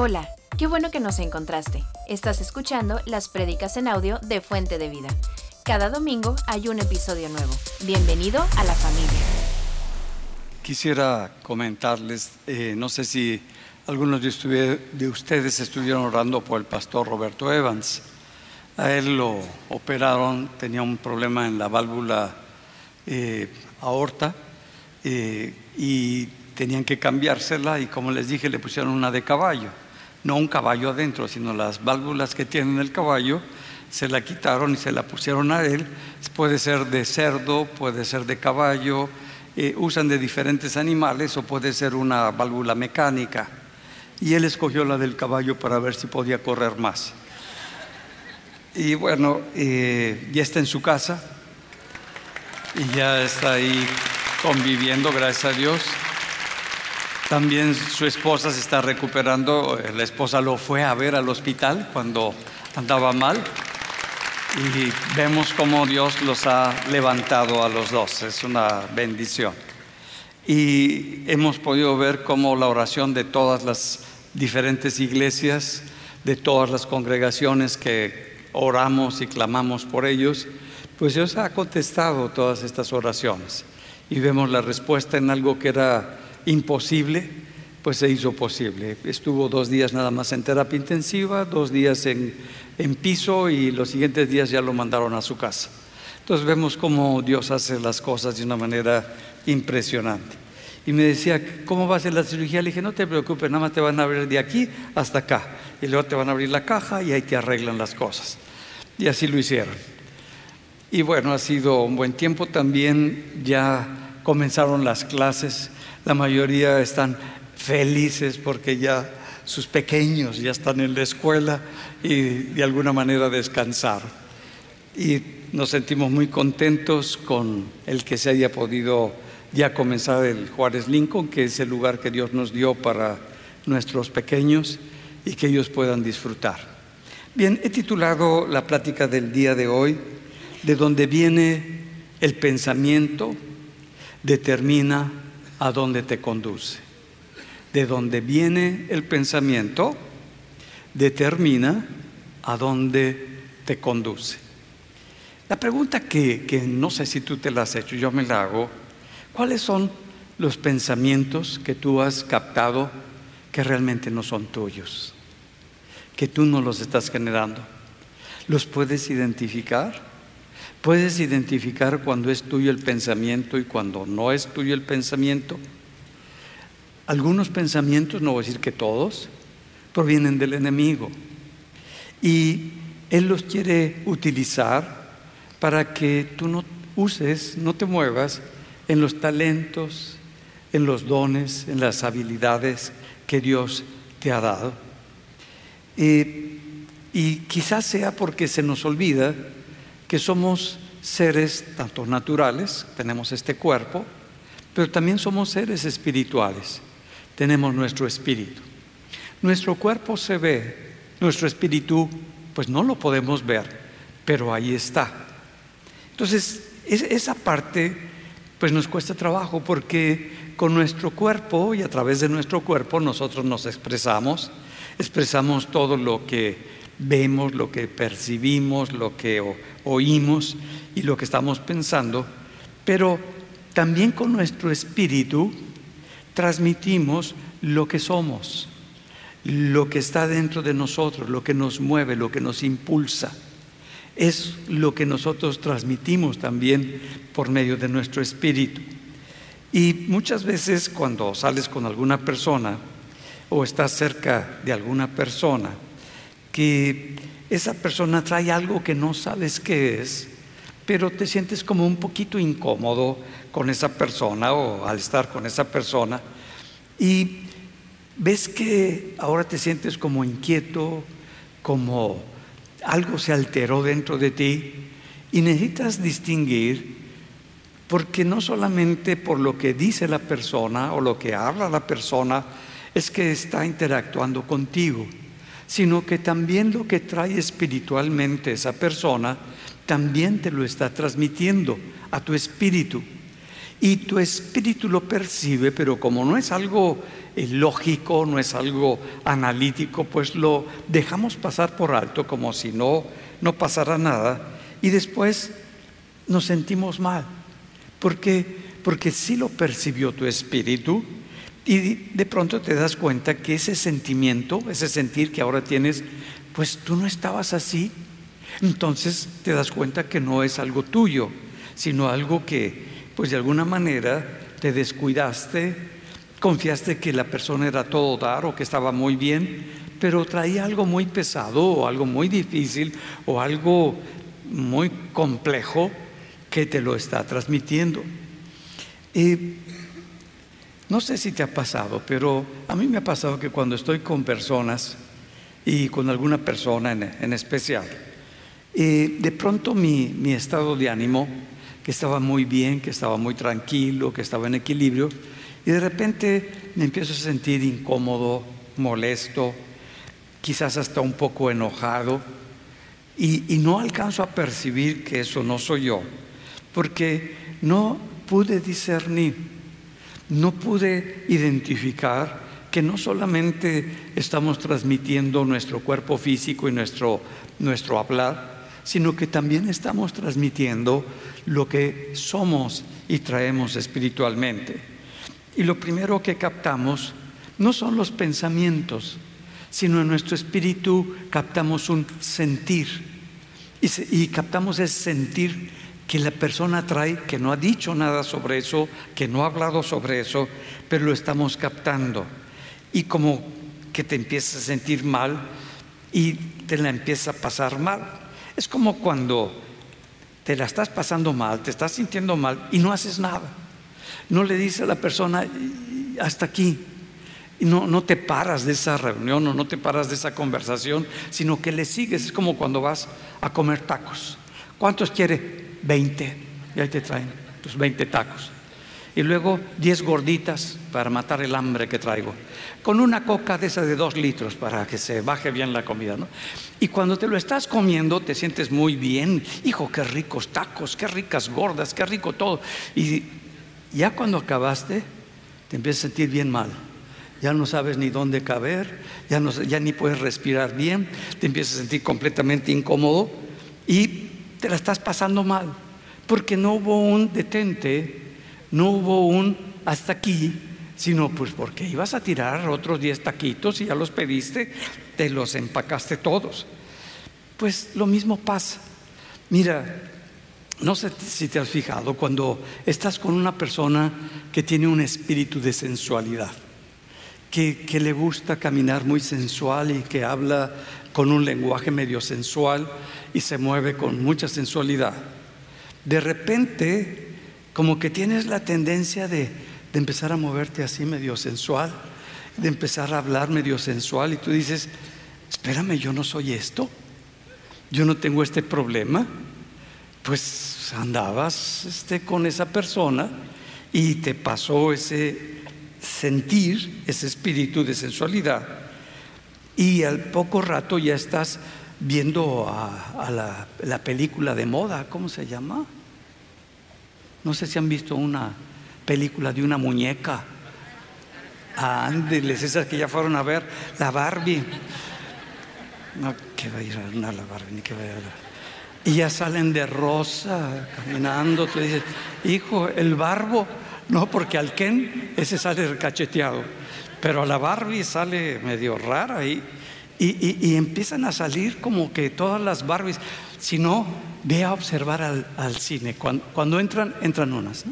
Hola, qué bueno que nos encontraste. Estás escuchando las prédicas en audio de Fuente de Vida. Cada domingo hay un episodio nuevo. Bienvenido a la familia. Quisiera comentarles, eh, no sé si algunos de, de ustedes estuvieron orando por el pastor Roberto Evans. A él lo operaron, tenía un problema en la válvula eh, aorta eh, y tenían que cambiársela y como les dije le pusieron una de caballo, no un caballo adentro, sino las válvulas que tiene el caballo se la quitaron y se la pusieron a él. Puede ser de cerdo, puede ser de caballo, eh, usan de diferentes animales o puede ser una válvula mecánica. Y él escogió la del caballo para ver si podía correr más. Y bueno, ya está en su casa, y ya está ahí conviviendo, gracias a Dios. También su esposa se está recuperando. La esposa lo fue a ver al hospital cuando andaba mal. Y vemos cómo Dios los ha levantado a los dos. Es una bendición. Y hemos podido ver cómo la oración de todas las diferentes iglesias, de todas las congregaciones que oramos y clamamos por ellos, pues Dios ha contestado todas estas oraciones y vemos la respuesta en algo que era imposible, pues se hizo posible. Estuvo dos días nada más en terapia intensiva, dos días en, en piso y los siguientes días ya lo mandaron a su casa. Entonces vemos cómo Dios hace las cosas de una manera impresionante. Y me decía, ¿cómo va a ser la cirugía? Le dije, no te preocupes, nada más te van a abrir de aquí hasta acá. Y luego te van a abrir la caja y ahí te arreglan las cosas. Y así lo hicieron. Y bueno, ha sido un buen tiempo. También ya comenzaron las clases. La mayoría están felices porque ya sus pequeños ya están en la escuela y de alguna manera descansar. Y nos sentimos muy contentos con el que se haya podido ya comenzar el Juárez Lincoln, que es el lugar que Dios nos dio para nuestros pequeños y que ellos puedan disfrutar. Bien, he titulado la plática del día de hoy de donde viene el pensamiento, determina a dónde te conduce. De donde viene el pensamiento, determina a dónde te conduce. La pregunta que, que, no sé si tú te la has hecho, yo me la hago, ¿cuáles son los pensamientos que tú has captado que realmente no son tuyos? Que tú no los estás generando. ¿Los puedes identificar? ¿Puedes identificar cuando es tuyo el pensamiento y cuando no es tuyo el pensamiento? Algunos pensamientos, no voy a decir que todos, provienen del enemigo. Y Él los quiere utilizar para que tú no uses, no te muevas en los talentos, en los dones, en las habilidades que Dios te ha dado. Y, y quizás sea porque se nos olvida que somos seres tanto naturales, tenemos este cuerpo, pero también somos seres espirituales, tenemos nuestro espíritu. Nuestro cuerpo se ve, nuestro espíritu pues no lo podemos ver, pero ahí está. Entonces, esa parte pues nos cuesta trabajo porque con nuestro cuerpo y a través de nuestro cuerpo nosotros nos expresamos, expresamos todo lo que vemos, lo que percibimos, lo que oímos y lo que estamos pensando, pero también con nuestro espíritu transmitimos lo que somos, lo que está dentro de nosotros, lo que nos mueve, lo que nos impulsa. Es lo que nosotros transmitimos también por medio de nuestro espíritu. Y muchas veces cuando sales con alguna persona o estás cerca de alguna persona, que esa persona trae algo que no sabes qué es, pero te sientes como un poquito incómodo con esa persona o al estar con esa persona. Y ves que ahora te sientes como inquieto, como algo se alteró dentro de ti y necesitas distinguir porque no solamente por lo que dice la persona o lo que habla la persona es que está interactuando contigo, sino que también lo que trae espiritualmente esa persona, también te lo está transmitiendo a tu espíritu. y tu espíritu lo percibe, pero como no es algo eh, lógico, no es algo analítico, pues lo dejamos pasar por alto como si no, no pasara nada y después nos sentimos mal. Porque, porque sí lo percibió tu espíritu y de pronto te das cuenta que ese sentimiento, ese sentir que ahora tienes, pues tú no estabas así. Entonces te das cuenta que no es algo tuyo, sino algo que, pues de alguna manera, te descuidaste, confiaste que la persona era todo dar o que estaba muy bien, pero traía algo muy pesado o algo muy difícil o algo muy complejo que te lo está transmitiendo. Y no sé si te ha pasado, pero a mí me ha pasado que cuando estoy con personas y con alguna persona en, especial, de pronto mi, mi estado de ánimo, que estaba muy bien, que estaba muy tranquilo, que estaba en equilibrio, y de repente me empiezo a sentir incómodo, molesto, quizás hasta un poco enojado, y, no alcanzo a percibir que eso no soy yo, porque no pude discernir, no pude identificar que no solamente estamos transmitiendo nuestro cuerpo físico y nuestro, nuestro hablar, sino que también estamos transmitiendo lo que somos y traemos espiritualmente. Y lo primero que captamos no son los pensamientos, sino en nuestro espíritu captamos un sentir. Y, captamos ese sentir que la persona trae, que no ha dicho nada sobre eso, que no ha hablado sobre eso, pero lo estamos captando. Y como que te empiezas a sentir mal y te la empieza a pasar mal. Es como cuando te la estás pasando mal, te estás sintiendo mal y no haces nada. No le dices a la persona, hasta aquí, no, no te paras de esa reunión o no te paras de esa conversación, sino que le sigues. Es como cuando vas a comer tacos. ¿Cuántos quiere? 20. Y ahí te traen tus 20 tacos. Y luego 10 gorditas para matar el hambre que traigo. Con una coca de esa de 2 litros para que se baje bien la comida. ¿no? Y cuando te lo estás comiendo te sientes muy bien. Hijo, qué ricos tacos, qué ricas gordas, qué rico todo. Y ya cuando acabaste, te empiezas a sentir bien mal ya no sabes ni dónde caber, ya, no, ya ni puedes respirar bien, te empiezas a sentir completamente incómodo y te la estás pasando mal, porque no hubo un detente, no hubo un hasta aquí, sino pues porque ibas a tirar otros 10 taquitos y ya los pediste, te los empacaste todos. Pues lo mismo pasa. Mira, no sé si te has fijado cuando estás con una persona que tiene un espíritu de sensualidad que, le gusta caminar muy sensual y que habla con un lenguaje medio sensual y se mueve con mucha sensualidad. De repente, como que tienes la tendencia de, de empezar a moverte así medio sensual, de empezar a hablar medio sensual y tú dices, espérame, yo no soy esto, yo no tengo este problema, pues andabas este, con esa persona y te pasó ese sentir ese espíritu de sensualidad y al poco rato ya estás viendo a, la, película de moda, ¿cómo se llama? No sé si han visto una película de una muñeca. Ándeles, esas que ya fueron a ver, la Barbie. No, que va a ir a la Barbie, ni que va a ir a Y ya salen de rosa, caminando. Tú dices, hijo, el barbo no, porque al Ken ese sale cacheteado, pero a la Barbie sale medio rara y, y, empiezan a salir como que todas las Barbies. Si no, ve a observar al, cine. Cuando, entran, entran unas.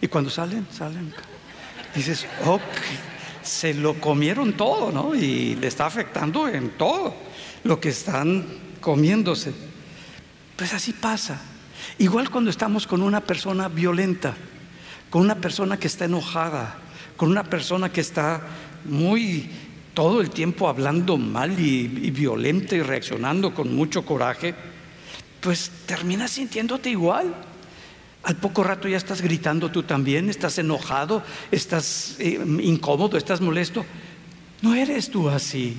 Y cuando salen, salen. Dices, ok, se lo comieron todo, ¿no? Y le está afectando en todo lo que están comiéndose. Pues así pasa. Igual cuando estamos con una persona violenta con una persona que está enojada, con una persona que está muy todo el tiempo hablando mal y, violenta y reaccionando con mucho coraje, pues terminas sintiéndote igual. Al poco rato ya estás gritando tú también, estás enojado, estás eh, incómodo, estás molesto. No eres tú así.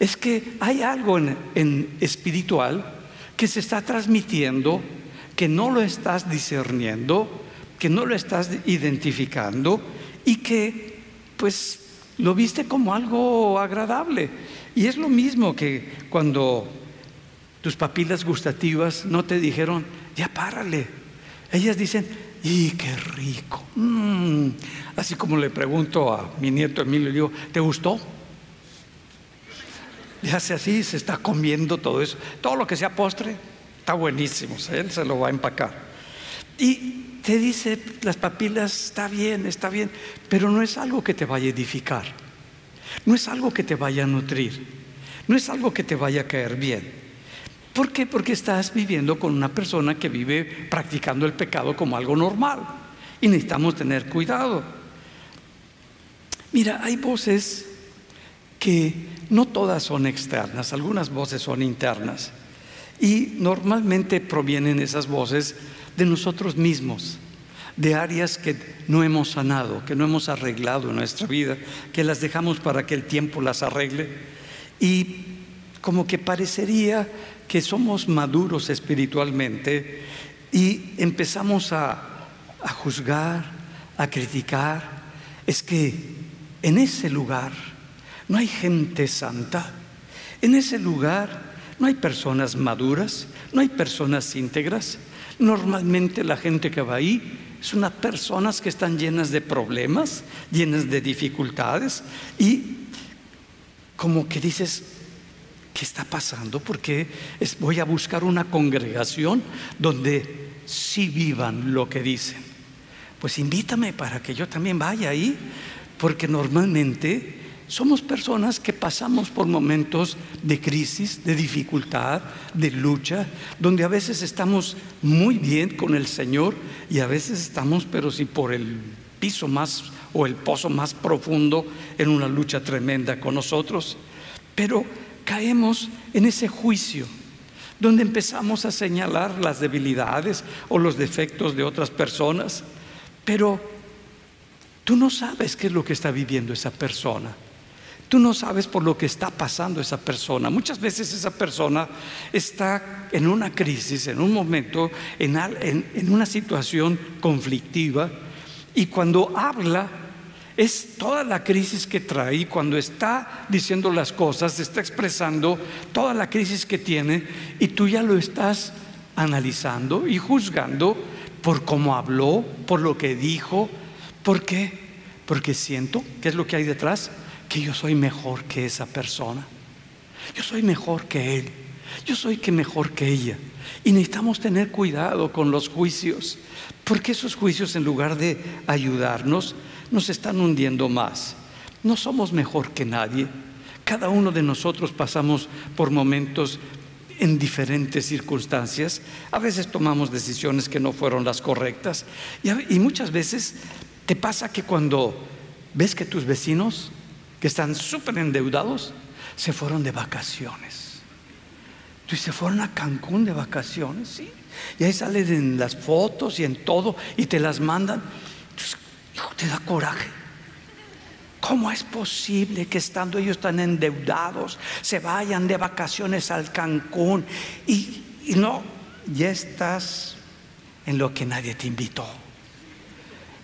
Es que hay algo en espiritual que se está transmitiendo, que no lo estás discerniendo que no lo estás identificando y que pues lo viste como algo agradable. Y es lo mismo que cuando tus papilas gustativas no te dijeron, ya párale. Ellas dicen, ¡y qué rico! Mm". Así como le pregunto a mi nieto Emilio, le digo, ¿te gustó? Y hace así, se está comiendo todo eso. Todo lo que sea postre está buenísimo, él se lo va a empacar. Y te dice, las papilas, está bien, está bien, pero no es algo que te vaya a edificar, no es algo que te vaya a nutrir, no es algo que te vaya a caer bien. ¿Por qué? Porque estás viviendo con una persona que vive practicando el pecado como algo normal y necesitamos tener cuidado. Mira, hay voces que no todas son externas, algunas voces son internas y normalmente provienen esas voces de nosotros mismos, de áreas que no hemos sanado, que no hemos arreglado en nuestra vida, que las dejamos para que el tiempo las arregle. Y como que parecería que somos maduros espiritualmente y empezamos a, a juzgar, a criticar. Es que en ese lugar no hay gente santa, en ese lugar no hay personas maduras, no hay personas íntegras, Normalmente la gente que va ahí es unas personas que están llenas de problemas, llenas de dificultades y como que dices, ¿qué está pasando? Porque voy a buscar una congregación donde sí vivan lo que dicen. Pues invítame para que yo también vaya ahí, porque normalmente somos personas que pasamos por momentos de crisis, de dificultad, de lucha, donde a veces estamos muy bien con el Señor y a veces estamos, pero si por el piso más o el pozo más profundo en una lucha tremenda con nosotros. Pero caemos en ese juicio donde empezamos a señalar las debilidades o los defectos de otras personas, pero tú no sabes qué es lo que está viviendo esa persona. Tú no sabes por lo que está pasando esa persona. Muchas veces esa persona está en una crisis, en un momento, en, una situación conflictiva y cuando habla es toda la crisis que trae, cuando está diciendo las cosas, está expresando toda la crisis que tiene y tú ya lo estás analizando y juzgando por cómo habló, por lo que dijo. ¿Por qué? Porque siento, ¿qué es lo que hay detrás? Que yo soy mejor que esa persona. Yo soy mejor que él. Yo soy que mejor que ella. Y necesitamos tener cuidado con los juicios, porque esos juicios en lugar de ayudarnos, nos están hundiendo más. No somos mejor que nadie. Cada uno de nosotros pasamos por momentos en diferentes circunstancias. A veces tomamos decisiones que no fueron las correctas. Y, muchas veces te pasa que cuando ves que tus vecinos están súper endeudados, se fueron de vacaciones. Y se fueron a Cancún de vacaciones, ¿sí? Y ahí salen en las fotos y en todo y te las mandan. Entonces, hijo, te da coraje. ¿Cómo es posible que estando ellos tan endeudados se vayan de vacaciones al Cancún y, y no, ya estás en lo que nadie te invitó,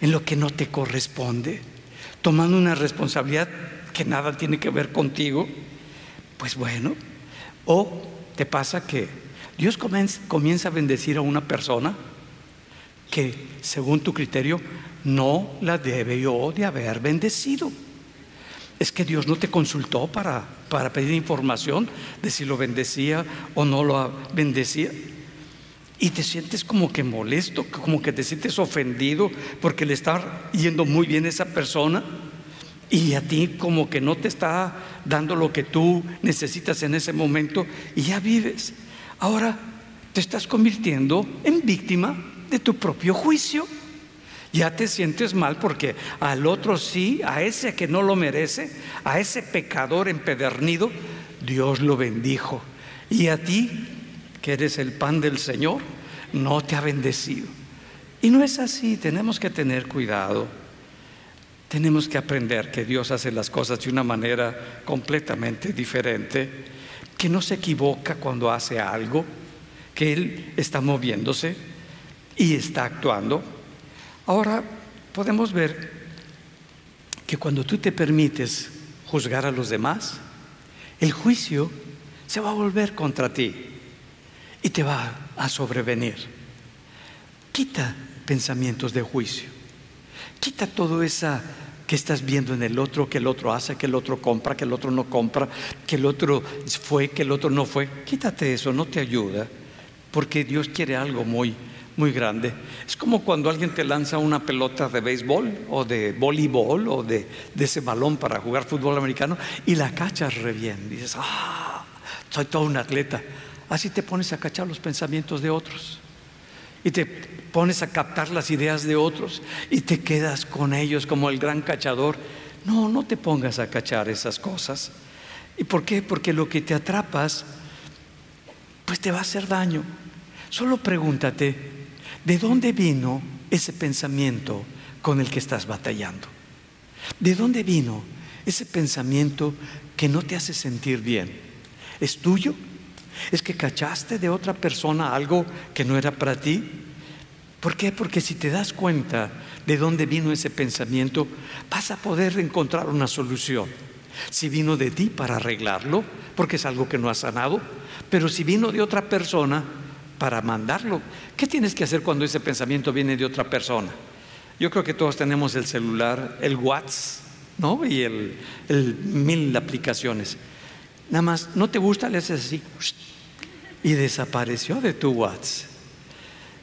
en lo que no te corresponde, tomando una responsabilidad que nada tiene que ver contigo, pues bueno, o te pasa que Dios comienza a bendecir a una persona que según tu criterio no la debe yo de haber bendecido. Es que Dios no te consultó para, para pedir información de si lo bendecía o no lo bendecía. Y te sientes como que molesto, como que te sientes ofendido porque le está yendo muy bien esa persona y a ti como que no te está dando lo que tú necesitas en ese momento y ya vives. Ahora te estás convirtiendo en víctima de tu propio juicio. Ya te sientes mal porque al otro sí, a ese que no lo merece, a ese pecador empedernido, Dios lo bendijo. Y a ti, que eres el pan del Señor, no te ha bendecido. Y no es así, tenemos que tener cuidado. Tenemos que aprender que Dios hace las cosas de una manera completamente diferente, que no se equivoca cuando hace algo, que Él está moviéndose y está actuando. Ahora podemos ver que cuando tú te permites juzgar a los demás, el juicio se va a volver contra ti y te va a sobrevenir. Quita pensamientos de juicio. Quita todo esa que estás viendo en el otro, que el otro hace, que el otro compra, que el otro no compra, que el otro fue, que el otro no fue. Quítate eso, no te ayuda, porque Dios quiere algo muy, muy grande. Es como cuando alguien te lanza una pelota de béisbol o de voleibol o de, de ese balón para jugar fútbol americano y la cachas re bien. Dices, ah, soy todo un atleta. Así te pones a cachar los pensamientos de otros y te pones a captar las ideas de otros y te quedas con ellos como el gran cachador. No, no te pongas a cachar esas cosas. ¿Y por qué? Porque lo que te atrapas, pues te va a hacer daño. Solo pregúntate, ¿de dónde vino ese pensamiento con el que estás batallando? ¿De dónde vino ese pensamiento que no te hace sentir bien? ¿Es tuyo? ¿Es que cachaste de otra persona algo que no era para ti? ¿Por qué? Porque si te das cuenta de dónde vino ese pensamiento, vas a poder encontrar una solución. Si vino de ti para arreglarlo, porque es algo que no has sanado, pero si vino de otra persona, para mandarlo. ¿Qué tienes que hacer cuando ese pensamiento viene de otra persona? Yo creo que todos tenemos el celular, el WhatsApp, ¿no? Y el, mil aplicaciones. Nada más, ¿no te gusta? Le haces así y desapareció de tu WhatsApp.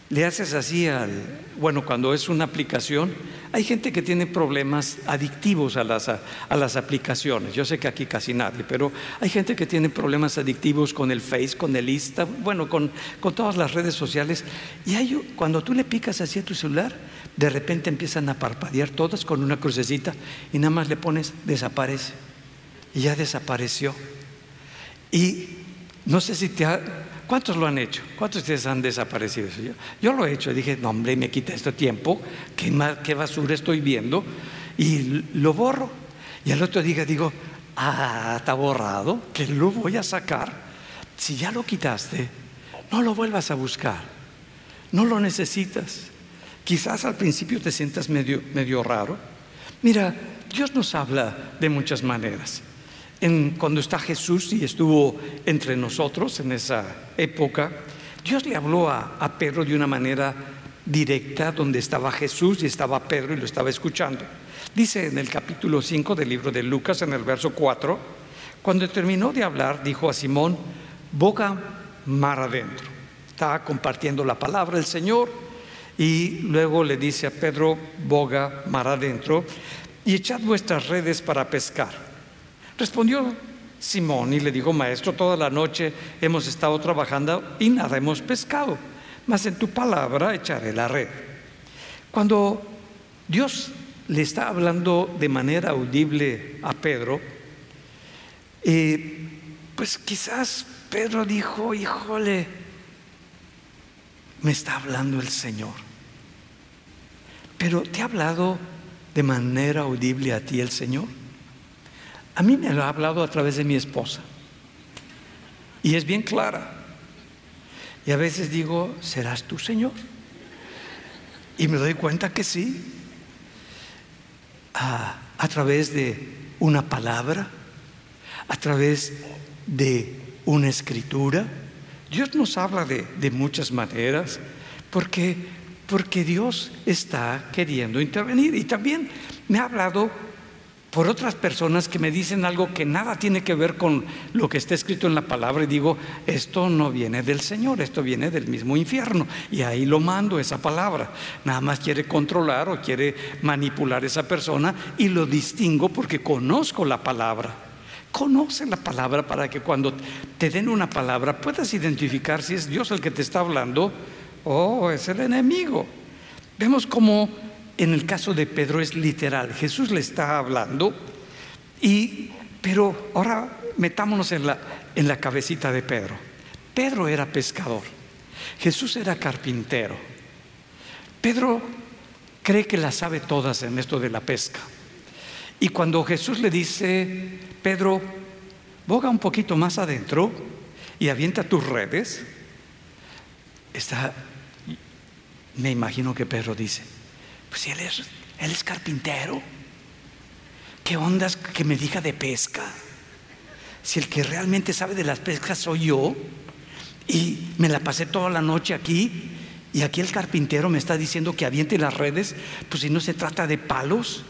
Le haces así al, bueno, cuando es una aplicación, hay gente que tiene problemas adictivos a las, a, las aplicaciones. Yo sé que aquí casi nadie, pero hay gente que tiene problemas adictivos con el Face, con el Insta, bueno, con, con todas las redes sociales. Y hay, cuando tú le picas así a tu celular, de repente empiezan a parpadear todas con una crucecita y nada más le pones desaparece. Y ya desapareció. Y no sé si te ha, ¿Cuántos lo han hecho? ¿Cuántos de ustedes han desaparecido? Yo, yo lo he hecho. Dije, no, hombre, me quita este tiempo. ¿Qué, ¿Qué basura estoy viendo? Y lo borro. Y al otro día digo, ah, está borrado, que lo voy a sacar. Si ya lo quitaste, no lo vuelvas a buscar. No lo necesitas. Quizás al principio te sientas medio, medio raro. Mira, Dios nos habla de muchas maneras cuando está Jesús y estuvo entre nosotros en esa época, Dios le habló a, a Pedro de una manera directa donde estaba Jesús y estaba Pedro y lo estaba escuchando. Dice en el capítulo 5 del libro de Lucas, en el verso 4, cuando terminó de hablar, dijo a Simón, boca mar adentro. Está compartiendo la palabra del Señor y luego le dice a Pedro, boga mar adentro, y echad vuestras redes para pescar. Respondió Simón y le dijo, maestro, toda la noche hemos estado trabajando y nada hemos pescado, mas en tu palabra echaré la red. Cuando Dios le está hablando de manera audible a Pedro, eh, pues quizás Pedro dijo, híjole, me está hablando el Señor. Pero ¿te ha hablado de manera audible a ti el Señor? A mí me lo ha hablado a través de mi esposa. Y es bien clara. Y a veces digo, ¿serás tú, Señor? Y me doy cuenta que sí. A, través de una palabra, a través de una escritura. Dios nos habla de, de muchas maneras porque, porque Dios está queriendo intervenir. Y también me ha hablado por otras personas que me dicen algo que nada tiene que ver con lo que está escrito en la palabra y digo, esto no viene del Señor, esto viene del mismo infierno. Y ahí lo mando esa palabra. Nada más quiere controlar o quiere manipular esa persona y lo distingo porque conozco la palabra. Conoce la palabra para que cuando te den una palabra puedas identificar si es Dios el que te está hablando o es el enemigo. Vemos cómo en el caso de Pedro es literal. Jesús le está hablando y pero ahora metámonos en la en la cabecita de Pedro. Pedro era pescador. Jesús era carpintero. Pedro cree que la sabe todas en esto de la pesca. Y cuando Jesús le dice, Pedro, boga un poquito más adentro y avienta tus redes, está, me imagino que Pedro dice, Pues él es, él es carpintero. ¿Qué ondas que me diga de pesca? Si el que realmente sabe de las pescas soy yo y me la pasé toda la noche aquí y aquí el carpintero me está diciendo que aviente las redes, pues si no se trata de palos,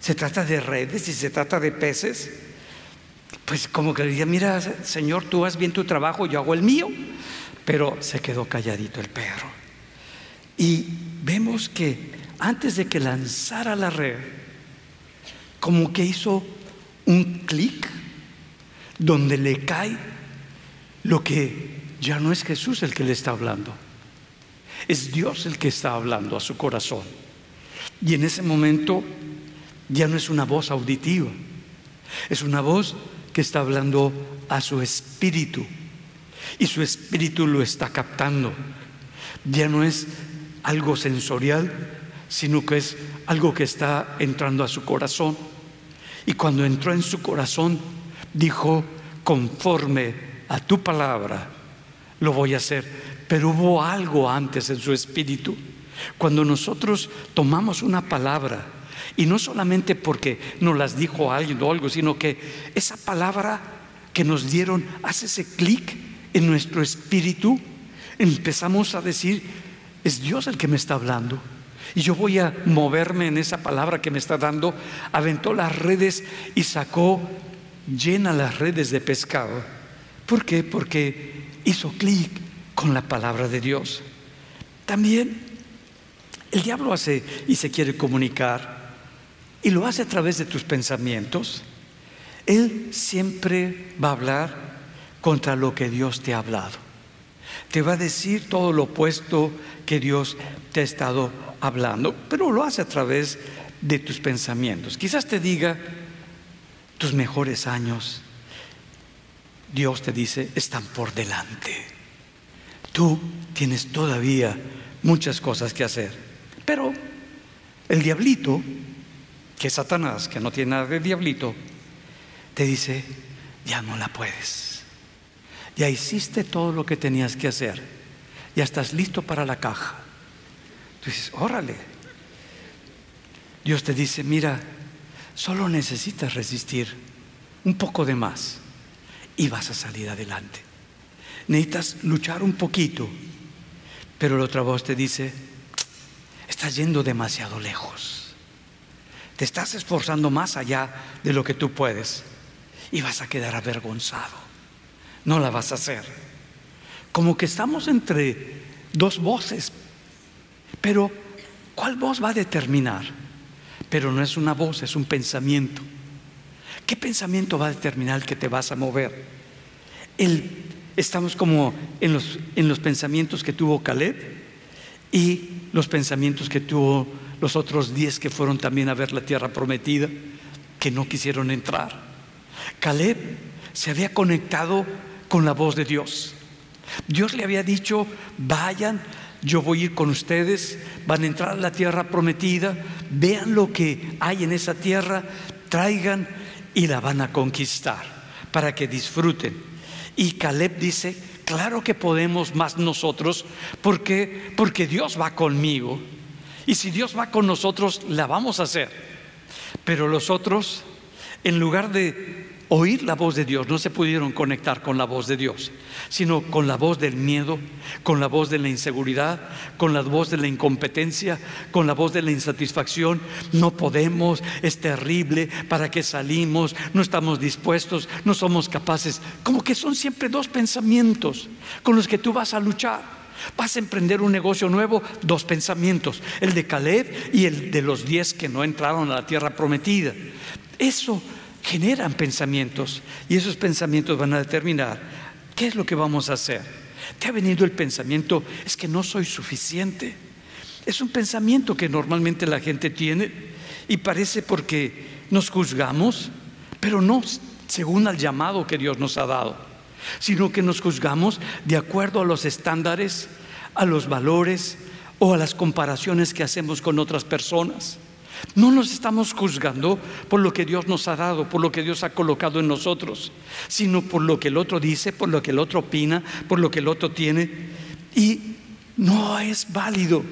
se trata de redes y se trata de peces. Pues como que le decía, mira, Señor, tú haz bien tu trabajo, yo hago el mío. Pero se quedó calladito el perro. Y vemos que antes de que lanzara la red, como que hizo un clic donde le cae lo que ya no es Jesús el que le está hablando. Es Dios el que está hablando a su corazón. Y en ese momento ya no es una voz auditiva, es una voz que está hablando a su espíritu. Y su espíritu lo está captando. Ya no es algo sensorial, sino que es algo que está entrando a su corazón. Y cuando entró en su corazón, dijo, conforme a tu palabra, lo voy a hacer. Pero hubo algo antes en su espíritu. Cuando nosotros tomamos una palabra, y no solamente porque nos las dijo alguien o algo, sino que esa palabra que nos dieron hace ese clic en nuestro espíritu, empezamos a decir, es Dios el que me está hablando. Y yo voy a moverme en esa palabra que me está dando. Aventó las redes y sacó llena las redes de pescado. ¿Por qué? Porque hizo clic con la palabra de Dios. También el diablo hace y se quiere comunicar y lo hace a través de tus pensamientos. Él siempre va a hablar contra lo que Dios te ha hablado. Te va a decir todo lo opuesto que Dios te ha estado hablando, pero lo hace a través de tus pensamientos. Quizás te diga tus mejores años, Dios te dice, están por delante. Tú tienes todavía muchas cosas que hacer. Pero el diablito, que es Satanás, que no tiene nada de diablito, te dice, ya no la puedes. Ya hiciste todo lo que tenías que hacer. Ya estás listo para la caja. Tú dices, órale. Dios te dice, mira, solo necesitas resistir un poco de más y vas a salir adelante. Necesitas luchar un poquito, pero la otra voz te dice, estás yendo demasiado lejos. Te estás esforzando más allá de lo que tú puedes y vas a quedar avergonzado. No la vas a hacer. Como que estamos entre dos voces, pero ¿cuál voz va a determinar? Pero no es una voz, es un pensamiento. ¿Qué pensamiento va a determinar que te vas a mover? estamos como en los, en los pensamientos que tuvo Caleb y los pensamientos que tuvo los otros diez que fueron también a ver la tierra prometida, que no quisieron entrar. Caleb se había conectado con la voz de Dios. Dios le había dicho, vayan, yo voy a ir con ustedes, van a entrar a la tierra prometida, vean lo que hay en esa tierra, traigan y la van a conquistar para que disfruten. Y Caleb dice, claro que podemos más nosotros, porque porque Dios va conmigo. Y si Dios va con nosotros, la vamos a hacer. Pero los otros, en lugar de oír la voz de Dios, no se pudieron conectar con la voz de Dios, sino con la voz del miedo, con la voz de la inseguridad, con la voz de la incompetencia, con la voz de la insatisfacción. No podemos, es terrible, ¿para qué salimos? No estamos dispuestos, no somos capaces. Como que son siempre dos pensamientos con los que tú vas a luchar. Vas a emprender un negocio nuevo, dos pensamientos, el de Caleb y el de los diez que no entraron a la tierra prometida. Eso generan pensamientos y esos pensamientos van a determinar qué es lo que vamos a hacer. Te ha venido el pensamiento, es que no soy suficiente. Es un pensamiento que normalmente la gente tiene y parece porque nos juzgamos, pero no según el llamado que Dios nos ha dado, sino que nos juzgamos de acuerdo a los estándares, a los valores o a las comparaciones que hacemos con otras personas. No nos estamos juzgando por lo que Dios nos ha dado, por lo que Dios ha colocado en nosotros, sino por lo que el otro dice, por lo que el otro opina, por lo que el otro tiene. Y no es válido.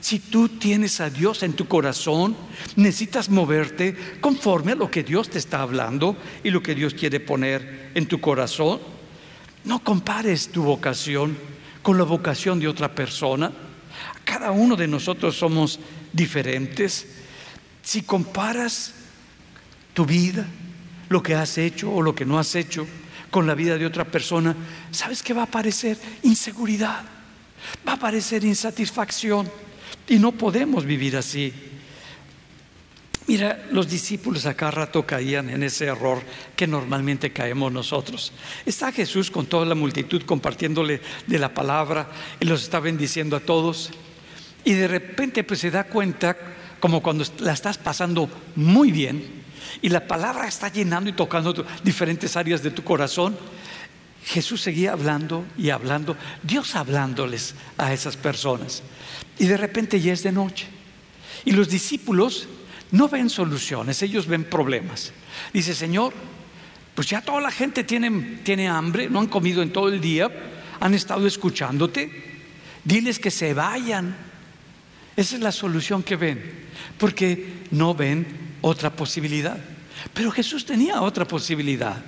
Si tú tienes a Dios en tu corazón, necesitas moverte conforme a lo que Dios te está hablando y lo que Dios quiere poner en tu corazón. No compares tu vocación con la vocación de otra persona. Cada uno de nosotros somos diferentes. Si comparas tu vida, lo que has hecho o lo que no has hecho con la vida de otra persona, ¿sabes qué va a aparecer? Inseguridad, va a aparecer insatisfacción y no podemos vivir así. Mira, los discípulos acá rato caían en ese error que normalmente caemos nosotros. Está Jesús con toda la multitud compartiéndole de la palabra y los está bendiciendo a todos. Y de repente pues se da cuenta, como cuando la estás pasando muy bien, y la palabra está llenando y tocando diferentes áreas de tu corazón. Jesús seguía hablando y hablando, Dios hablándoles a esas personas. Y de repente ya es de noche. Y los discípulos no ven soluciones, ellos ven problemas. Dice, Señor, pues ya toda la gente tiene, tiene hambre, no han comido en todo el día, han estado escuchándote. Diles que se vayan. Esa es la solución que ven, porque no ven otra posibilidad. Pero Jesús tenía otra posibilidad.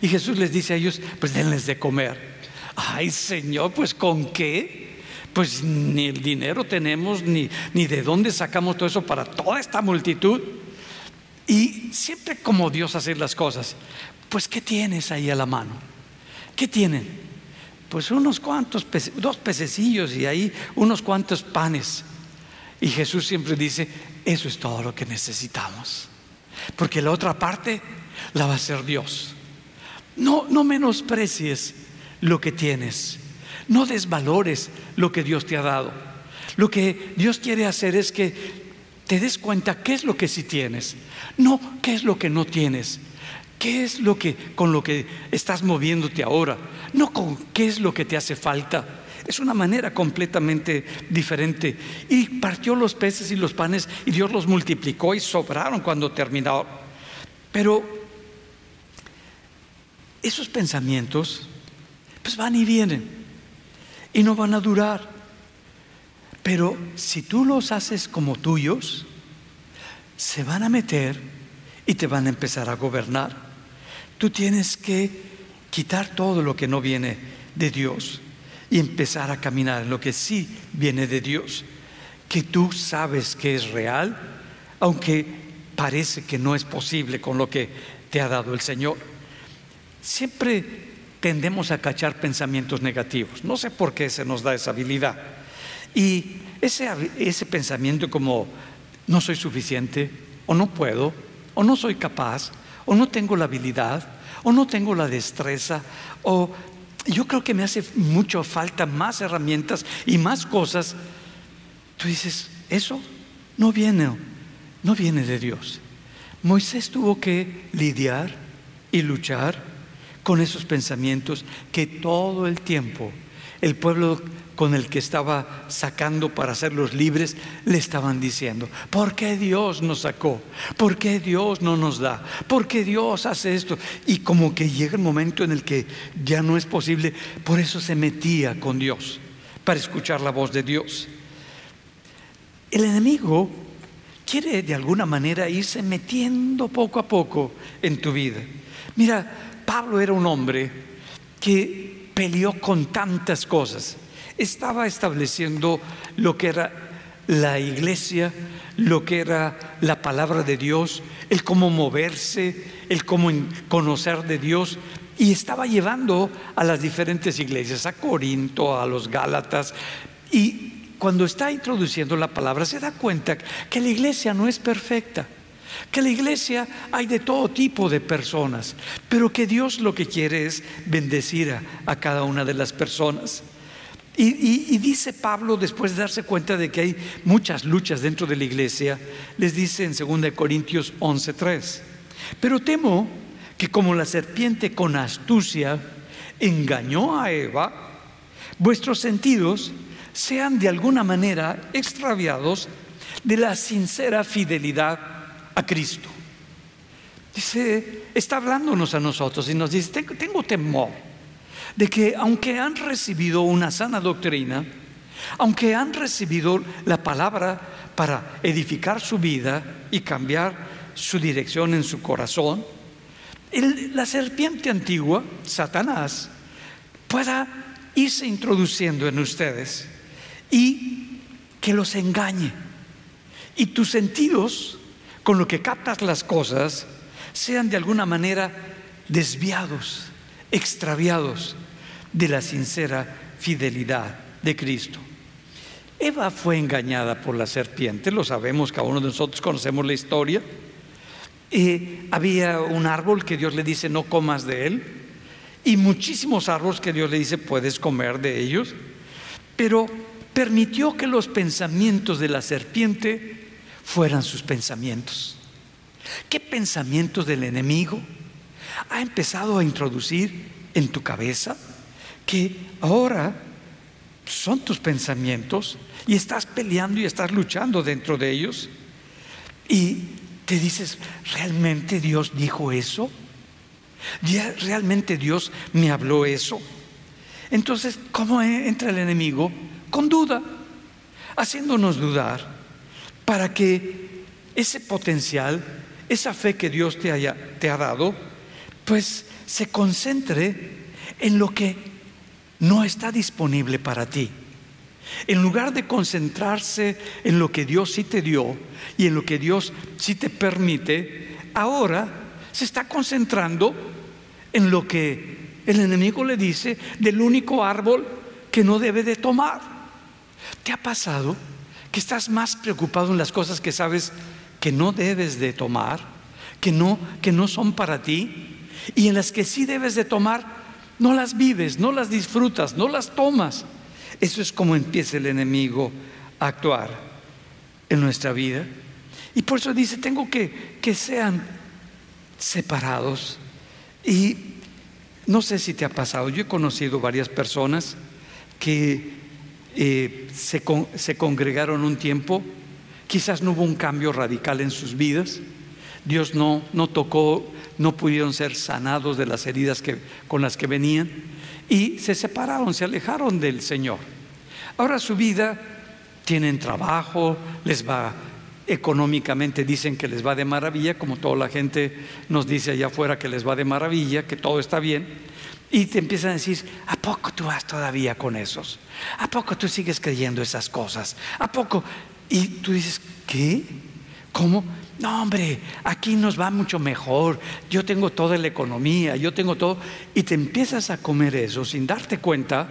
Y Jesús les dice a ellos, pues denles de comer. Ay Señor, pues ¿con qué? Pues ni el dinero tenemos, ni, ni de dónde sacamos todo eso para toda esta multitud. Y siempre como Dios hace las cosas, pues ¿qué tienes ahí a la mano? ¿Qué tienen? Pues unos cuantos, dos pececillos y ahí unos cuantos panes. Y Jesús siempre dice, eso es todo lo que necesitamos. Porque la otra parte la va a hacer Dios. No, no menosprecies lo que tienes. No desvalores lo que Dios te ha dado. Lo que Dios quiere hacer es que te des cuenta qué es lo que sí tienes, no qué es lo que no tienes. ¿Qué es lo que con lo que estás moviéndote ahora? No con qué es lo que te hace falta. Es una manera completamente diferente. Y partió los peces y los panes y Dios los multiplicó y sobraron cuando terminó. Pero esos pensamientos pues van y vienen y no van a durar. Pero si tú los haces como tuyos, se van a meter y te van a empezar a gobernar. Tú tienes que quitar todo lo que no viene de Dios y empezar a caminar en lo que sí viene de Dios, que tú sabes que es real, aunque parece que no es posible con lo que te ha dado el Señor. Siempre tendemos a cachar pensamientos negativos, no sé por qué se nos da esa habilidad. Y ese, ese pensamiento como no soy suficiente, o no puedo, o no soy capaz, o no tengo la habilidad, o no tengo la destreza, o yo creo que me hace mucho falta más herramientas y más cosas. Tú dices, eso no viene, no viene de Dios. Moisés tuvo que lidiar y luchar con esos pensamientos que todo el tiempo el pueblo con el que estaba sacando para hacerlos libres, le estaban diciendo, ¿por qué Dios nos sacó? ¿Por qué Dios no nos da? ¿Por qué Dios hace esto? Y como que llega el momento en el que ya no es posible, por eso se metía con Dios, para escuchar la voz de Dios. El enemigo quiere de alguna manera irse metiendo poco a poco en tu vida. Mira, Pablo era un hombre que peleó con tantas cosas estaba estableciendo lo que era la iglesia, lo que era la palabra de Dios, el cómo moverse, el cómo conocer de Dios. Y estaba llevando a las diferentes iglesias, a Corinto, a los Gálatas. Y cuando está introduciendo la palabra se da cuenta que la iglesia no es perfecta, que la iglesia hay de todo tipo de personas, pero que Dios lo que quiere es bendecir a cada una de las personas. Y, dice Pablo, después de darse cuenta de que hay muchas luchas dentro de la iglesia, les dice en 2 Corintios 11:3, pero temo que como la serpiente con astucia engañó a Eva, vuestros sentidos sean de alguna manera extraviados de la sincera fidelidad a Cristo. Dice, está hablándonos a nosotros y nos dice, tengo temor de que aunque han recibido una sana doctrina, aunque han recibido la palabra para edificar su vida y cambiar su dirección en su corazón, la serpiente antigua, Satanás, pueda irse introduciendo en ustedes y que los engañe. Y tus sentidos, con lo que captas las cosas, sean de alguna manera desviados, extraviados de la sincera fidelidad de Cristo. Eva fue engañada por la serpiente, lo sabemos, cada uno de nosotros conocemos la historia. Eh, había un árbol que Dios le dice no comas de él y muchísimos árboles que Dios le dice puedes comer de ellos, pero permitió que los pensamientos de la serpiente fueran sus pensamientos. ¿Qué pensamientos del enemigo ha empezado a introducir en tu cabeza que ahora son tus pensamientos y estás peleando y estás luchando dentro de ellos? Y te dices, ¿realmente Dios dijo eso? ¿Realmente Dios me habló eso? Entonces, ¿cómo entra el enemigo? Con duda, haciéndonos dudar para que ese potencial, esa fe que Dios te, haya, te ha dado, pues se concentre en lo que no está disponible para ti. En lugar de concentrarse en lo que Dios sí te dio y en lo que Dios sí te permite, ahora se está concentrando en lo que el enemigo le dice del único árbol que no debe de tomar. ¿Te ha pasado que estás más preocupado en las cosas que sabes que no debes de tomar, que no que no son para ti y en las que sí debes de tomar no las vives, no las disfrutas, no las tomas? Eso es como empieza el enemigo a actuar en nuestra vida. Y por eso dice, tengo que que sean separados. Y no sé si te ha pasado, yo he conocido varias personas que eh, se, se congregaron un tiempo, quizás no hubo un cambio radical en sus vidas, Dios no, no tocó, no pudieron ser sanados de las heridas que, con las que venían y se separaron, se alejaron del Señor. Ahora su vida, tienen trabajo, les va económicamente, dicen que les va de maravilla, como toda la gente nos dice allá afuera que les va de maravilla, que todo está bien. Y te empiezan a decir, ¿a poco tú vas todavía con esos? ¿A poco tú sigues creyendo esas cosas? ¿A poco? Y tú dices, ¿qué? ¿Cómo? No, hombre, aquí nos va mucho mejor. Yo tengo toda la economía, yo tengo todo. Y te empiezas a comer eso sin darte cuenta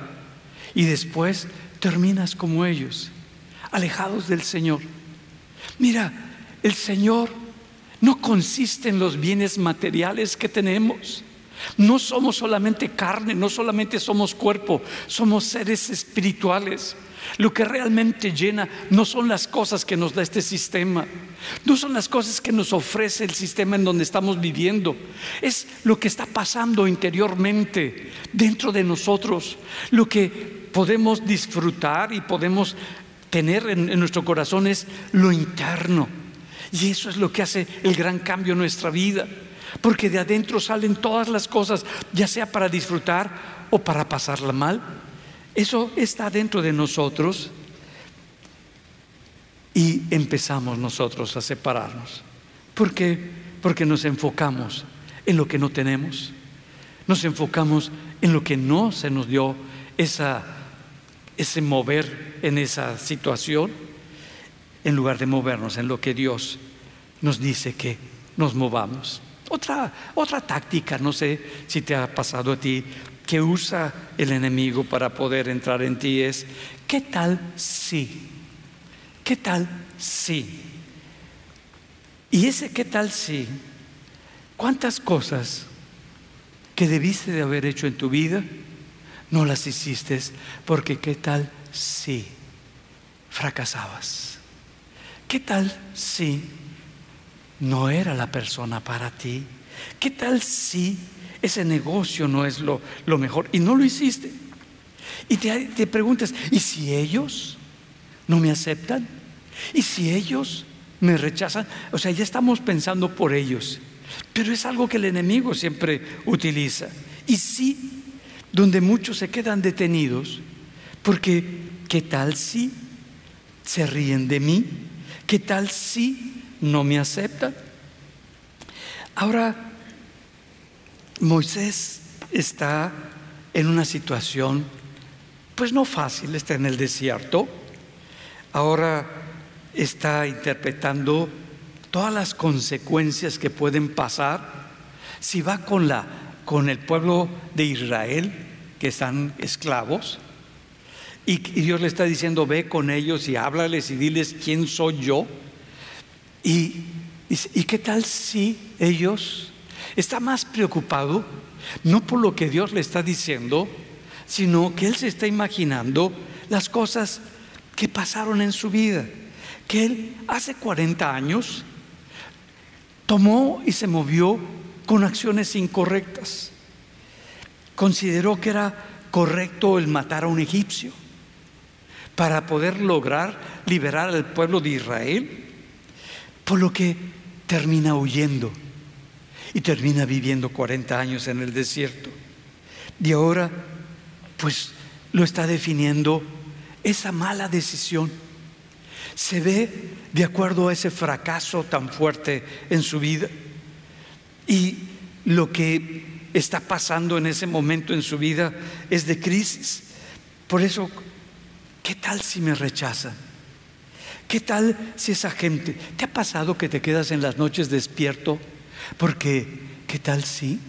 y después terminas como ellos, alejados del Señor. Mira, el Señor no consiste en los bienes materiales que tenemos. No somos solamente carne, no solamente somos cuerpo, somos seres espirituales. Lo que realmente llena no son las cosas que nos da este sistema, no son las cosas que nos ofrece el sistema en donde estamos viviendo, es lo que está pasando interiormente dentro de nosotros, lo que podemos disfrutar y podemos tener en, nuestro corazón es lo interno. Y eso es lo que hace el gran cambio en nuestra vida, porque de adentro salen todas las cosas, ya sea para disfrutar o para pasarla mal. Eso está dentro de nosotros y empezamos nosotros a separarnos. ¿Por qué? Porque nos enfocamos en lo que no tenemos. Nos enfocamos en lo que no se nos dio esa, ese mover en esa situación, en lugar de movernos en lo que Dios nos dice que nos movamos. Otra, otra táctica, no sé si te ha pasado a ti, que usa el enemigo para poder entrar en ti es, ¿qué tal si? ¿Qué tal si? Y ese qué tal si, ¿cuántas cosas que debiste de haber hecho en tu vida no las hiciste porque qué tal si fracasabas? ¿Qué tal si no era la persona para ti? ¿Qué tal si ese negocio no es lo, mejor y no lo hiciste. Y te, te preguntas, ¿y si ellos no me aceptan? ¿Y si ellos me rechazan? O sea, ya estamos pensando por ellos. Pero es algo que el enemigo siempre utiliza. Y sí, donde muchos se quedan detenidos, porque ¿Qué tal si se ríen de mí? ¿Qué tal si no me aceptan? Ahora, Moisés está en una situación, pues no fácil, está en el desierto. Ahora está interpretando todas las consecuencias que pueden pasar si va con la con el pueblo de Israel que están esclavos y, Dios le está diciendo ve con ellos y háblales y diles quién soy yo y, y qué tal si ellos está más preocupado no por lo que Dios le está diciendo sino que él se está imaginando las cosas que pasaron en su vida que él hace 40 años tomó y se movió con acciones incorrectas. Consideró que era correcto el matar a un egipcio para poder lograr liberar al pueblo de Israel, por lo que termina huyendo y termina viviendo 40 años en el desierto. Y ahora, pues lo está definiendo esa mala decisión se ve de acuerdo a ese fracaso tan fuerte en su vida. Y lo que está pasando en ese momento en su vida es de crisis. Por eso, ¿qué tal si me rechazan? ¿Qué tal si esa gente, te ha pasado que te quedas en las noches despierto? Porque, ¿qué tal si?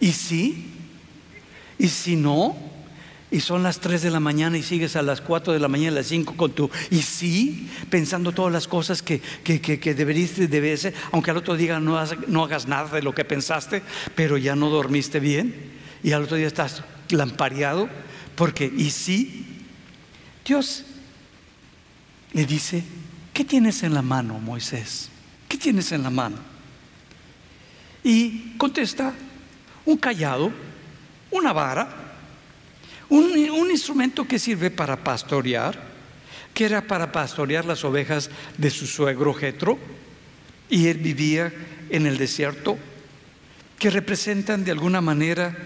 ¿Y si? ¿Y si no? y son las 3 de la mañana y sigues a las 4 de la mañana, a las 5 con tu... Y sí, pensando todas las cosas que, que, que, deberías, debe ser, aunque al otro día no, no hagas nada de lo que pensaste, pero ya no dormiste bien y al otro día estás lampareado, porque, y sí, Dios le dice, ¿qué tienes en la mano, Moisés? ¿Qué tienes en la mano? Y contesta, un callado, una vara, un, instrumento que sirve para pastorear, que era para pastorear las ovejas de su suegro Jetro, y él vivía en el desierto, que representan de alguna manera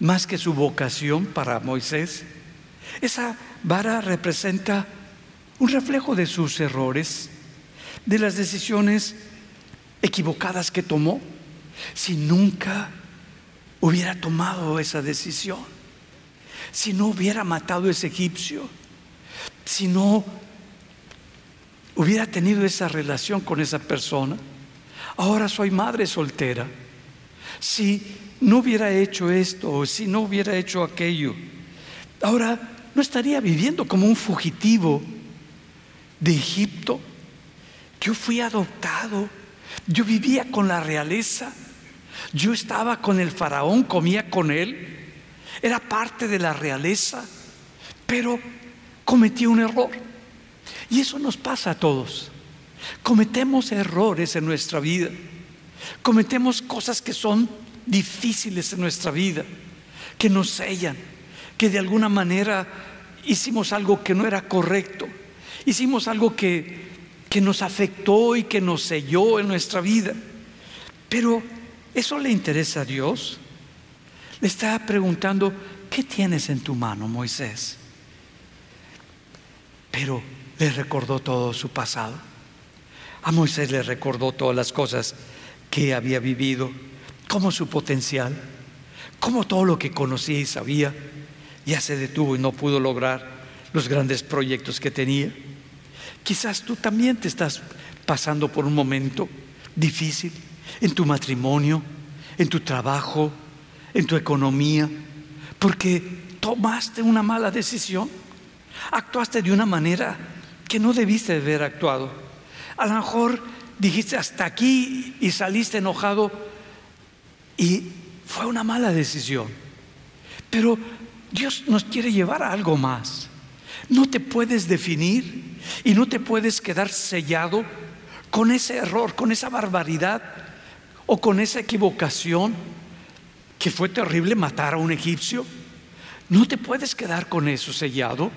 más que su vocación para Moisés. Esa vara representa un reflejo de sus errores, de las decisiones equivocadas que tomó, si nunca hubiera tomado esa decisión si no hubiera matado a ese egipcio, si no hubiera tenido esa relación con esa persona, ahora soy madre soltera, si no hubiera hecho esto si no hubiera hecho aquello, ahora no estaría viviendo como un fugitivo de Egipto. Yo fui adoptado, yo vivía con la realeza, yo estaba con el faraón, comía con él era parte de la realeza, pero cometió un error. Y eso nos pasa a todos. Cometemos errores en nuestra vida. Cometemos cosas que son difíciles en nuestra vida, que nos sellan, que de alguna manera hicimos algo que no era correcto. Hicimos algo que, que nos afectó y que nos selló en nuestra vida. Pero ¿eso le interesa a Dios? Le está preguntando, ¿qué tienes en tu mano, Moisés? Pero le recordó todo su pasado. A Moisés le recordó todas las cosas que había vivido, como su potencial, como todo lo que conocía y sabía, ya se detuvo y no pudo lograr los grandes proyectos que tenía. Quizás tú también te estás pasando por un momento difícil en tu matrimonio, en tu trabajo, en tu economía, porque tomaste una mala decisión, actuaste de una manera que no debiste haber actuado. A lo mejor dijiste hasta aquí y saliste enojado y fue una mala decisión. Pero Dios nos quiere llevar a algo más. No te puedes definir y no te puedes quedar sellado con ese error, con esa barbaridad o con esa equivocación que fue terrible matar a un egipcio. No te puedes quedar con eso sellado.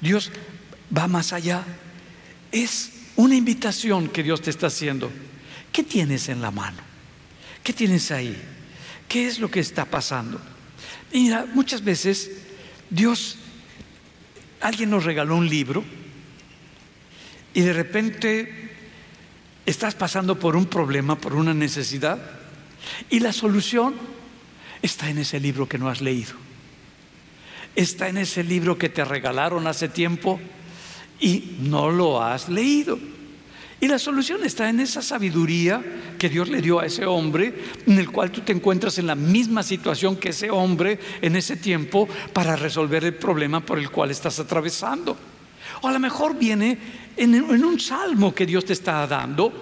Dios va más allá. Es una invitación que Dios te está haciendo. ¿Qué tienes en la mano? ¿Qué tienes ahí? ¿Qué es lo que está pasando? mira, muchas veces Dios alguien nos regaló un libro y de repente estás pasando por un problema, por una necesidad y la solución está en ese libro que no has leído. Está en ese libro que te regalaron hace tiempo y no lo has leído. Y la solución está en esa sabiduría que Dios le dio a ese hombre, en el cual tú te encuentras en la misma situación que ese hombre en ese tiempo para resolver el problema por el cual estás atravesando. O a lo mejor viene en, un salmo que Dios te está dando,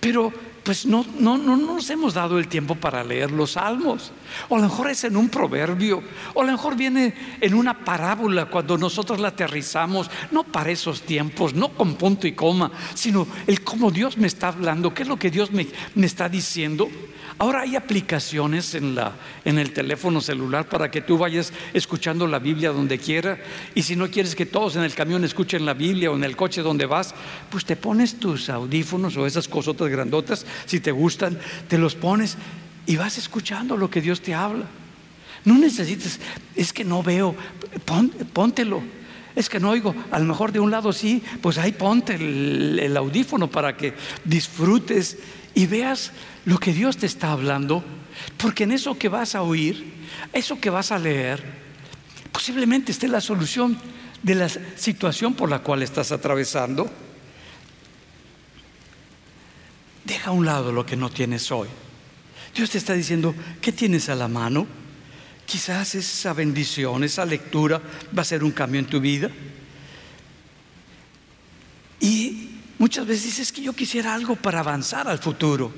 pero pues no, no, no nos hemos dado el tiempo para leer los salmos. O a lo mejor es en un proverbio, o a lo mejor viene en una parábola cuando nosotros la aterrizamos, no para esos tiempos, no con punto y coma, sino el cómo Dios me está hablando, qué es lo que Dios me, me está diciendo. Ahora hay aplicaciones en, la, en el teléfono celular para que tú vayas escuchando la Biblia donde quiera. Y si no quieres que todos en el camión escuchen la Biblia o en el coche donde vas, pues te pones tus audífonos o esas cosotas grandotas, si te gustan, te los pones y vas escuchando lo que Dios te habla. No necesitas, es que no veo, póntelo. Es que no oigo, a lo mejor de un lado sí, pues ahí ponte el audífono para que disfrutes y veas lo que Dios te está hablando, porque en eso que vas a oír, eso que vas a leer, posiblemente esté la solución de la situación por la cual estás atravesando. Deja a un lado lo que no tienes hoy. Dios te está diciendo, ¿qué tienes a la mano? Quizás esa bendición, esa lectura va a ser un cambio en tu vida. Y Muchas veces dices que yo quisiera algo para avanzar al futuro.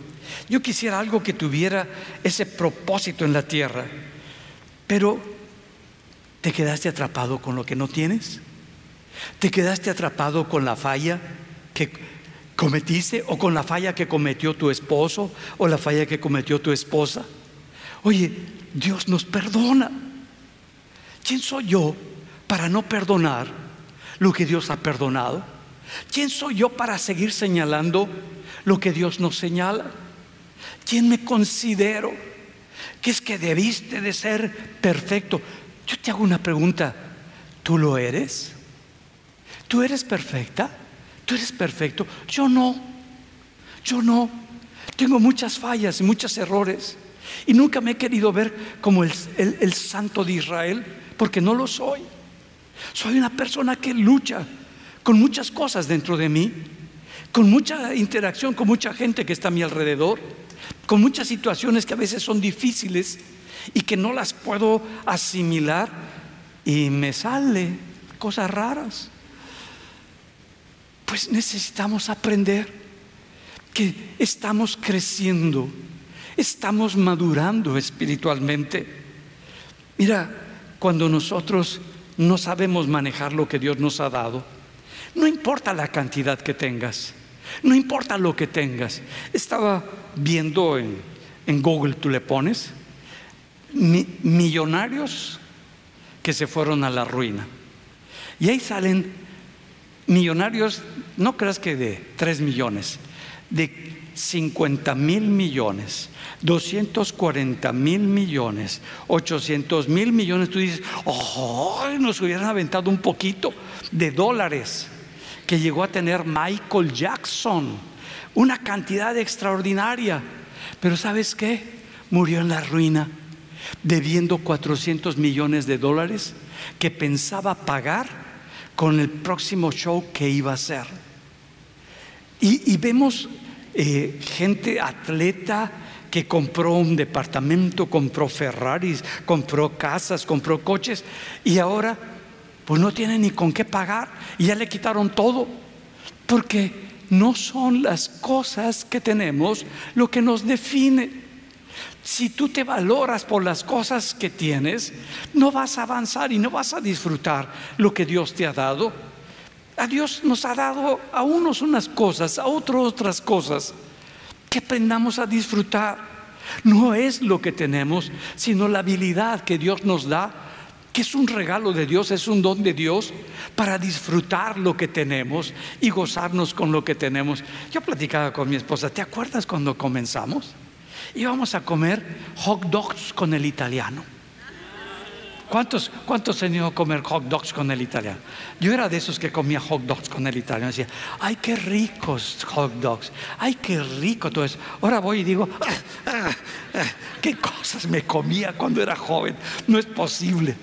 Yo quisiera algo que tuviera ese propósito en la tierra. Pero te quedaste atrapado con lo que no tienes. Te quedaste atrapado con la falla que cometiste o con la falla que cometió tu esposo o la falla que cometió tu esposa. Oye, Dios nos perdona. ¿Quién soy yo para no perdonar lo que Dios ha perdonado? ¿Quién soy yo para seguir señalando lo que Dios nos señala? ¿Quién me considero? Que es que debiste de ser perfecto. Yo te hago una pregunta. ¿Tú lo eres? ¿Tú eres perfecta? ¿Tú eres perfecto? Yo no. Yo no. Tengo muchas fallas y muchos errores. Y nunca me he querido ver como el, el santo de Israel, porque no lo soy. Soy una persona que lucha con muchas cosas dentro de mí, con mucha interacción con mucha gente que está a mi alrededor, con muchas situaciones que a veces son difíciles y que no las puedo asimilar y me sale cosas raras. Pues necesitamos aprender que estamos creciendo, estamos madurando espiritualmente. Mira, cuando nosotros no sabemos manejar lo que Dios nos ha dado, no importa la cantidad que tengas, no importa lo que tengas. Estaba viendo en, Google, tú le pones, millonarios que se fueron a la ruina. Y ahí salen millonarios, no creas que de 3 millones, de 50 mil millones, 240 mil millones, 800 mil millones. Tú dices, oh, nos hubieran aventado un poquito de dólares que llegó a tener Michael Jackson, una cantidad extraordinaria. Pero ¿sabes qué? Murió en la ruina, debiendo 400 millones de dólares que pensaba pagar con el próximo show que iba a hacer. Y, vemos eh, gente atleta que compró un departamento, compró Ferraris, compró casas, compró coches y ahora pues no tiene ni con qué pagar y ya le quitaron todo, porque no son las cosas que tenemos lo que nos define. Si tú te valoras por las cosas que tienes, no vas a avanzar y no vas a disfrutar lo que Dios te ha dado. A Dios nos ha dado a unos unas cosas, a otros otras cosas, que aprendamos a disfrutar. No es lo que tenemos, sino la habilidad que Dios nos da que es un regalo de Dios, es un don de Dios para disfrutar lo que tenemos y gozarnos con lo que tenemos. Yo platicaba con mi esposa, ¿te acuerdas cuando comenzamos? Íbamos a comer hot dogs con el italiano. ¿Cuántos, ¿Cuántos han ido a comer hot dogs con el italiano? Yo era de esos que comía hot dogs con el italiano. Decía, ay, qué ricos hot dogs. Ay, qué rico todo eso. Ahora voy y digo, ah, ah, ah, qué cosas me comía cuando era joven. No es posible.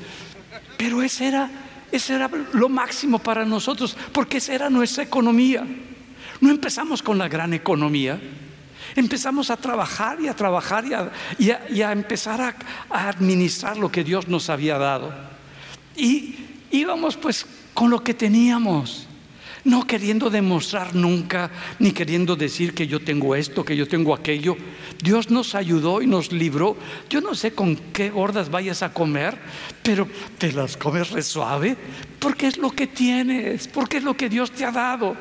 Pero ese era, ese era lo máximo para nosotros, porque esa era nuestra economía. No empezamos con la gran economía. Empezamos a trabajar y a trabajar y a, empezar a, a, administrar lo que Dios nos había dado. Y íbamos pues con lo que teníamos. No queriendo demostrar nunca, ni queriendo decir que yo tengo esto, que yo tengo aquello. Dios nos ayudó y nos libró. Yo no sé con qué gordas vayas a comer, pero te las comes re suave, porque es lo que tienes, porque es lo que Dios te ha dado.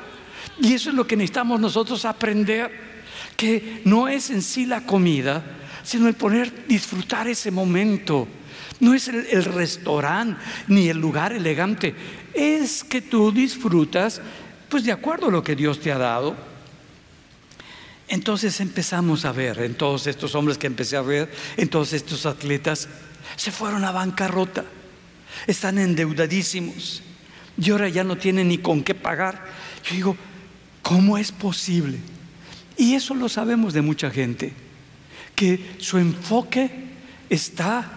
Y eso es lo que necesitamos nosotros aprender que no es en sí la comida, sino el poder disfrutar ese momento. No es el, restaurante ni el lugar elegante, es que tú disfrutas pues de acuerdo a lo que Dios te ha dado. Entonces empezamos a ver, en todos estos hombres que empecé a ver, en todos estos atletas, se fueron a bancarrota, están endeudadísimos y ahora ya no tienen ni con qué pagar. Yo digo, ¿cómo es posible? Y eso lo sabemos de mucha gente, que su enfoque está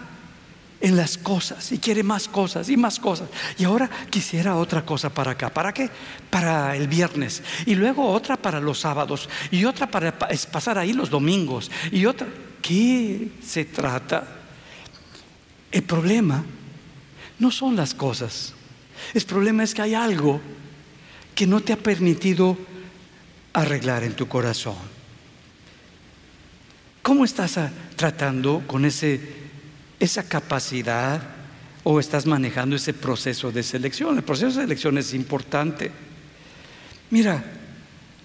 en las cosas y quiere más cosas y más cosas. Y ahora quisiera otra cosa para acá. ¿Para qué? Para el viernes. Y luego otra para los sábados. Y otra para pasar ahí los domingos. Y otra. ¿Qué se trata? El problema no son las cosas. El problema es que hay algo que no te ha permitido arreglar en tu corazón. ¿Cómo estás tratando con ese, esa capacidad o estás manejando ese proceso de selección? El proceso de selección es importante. Mira,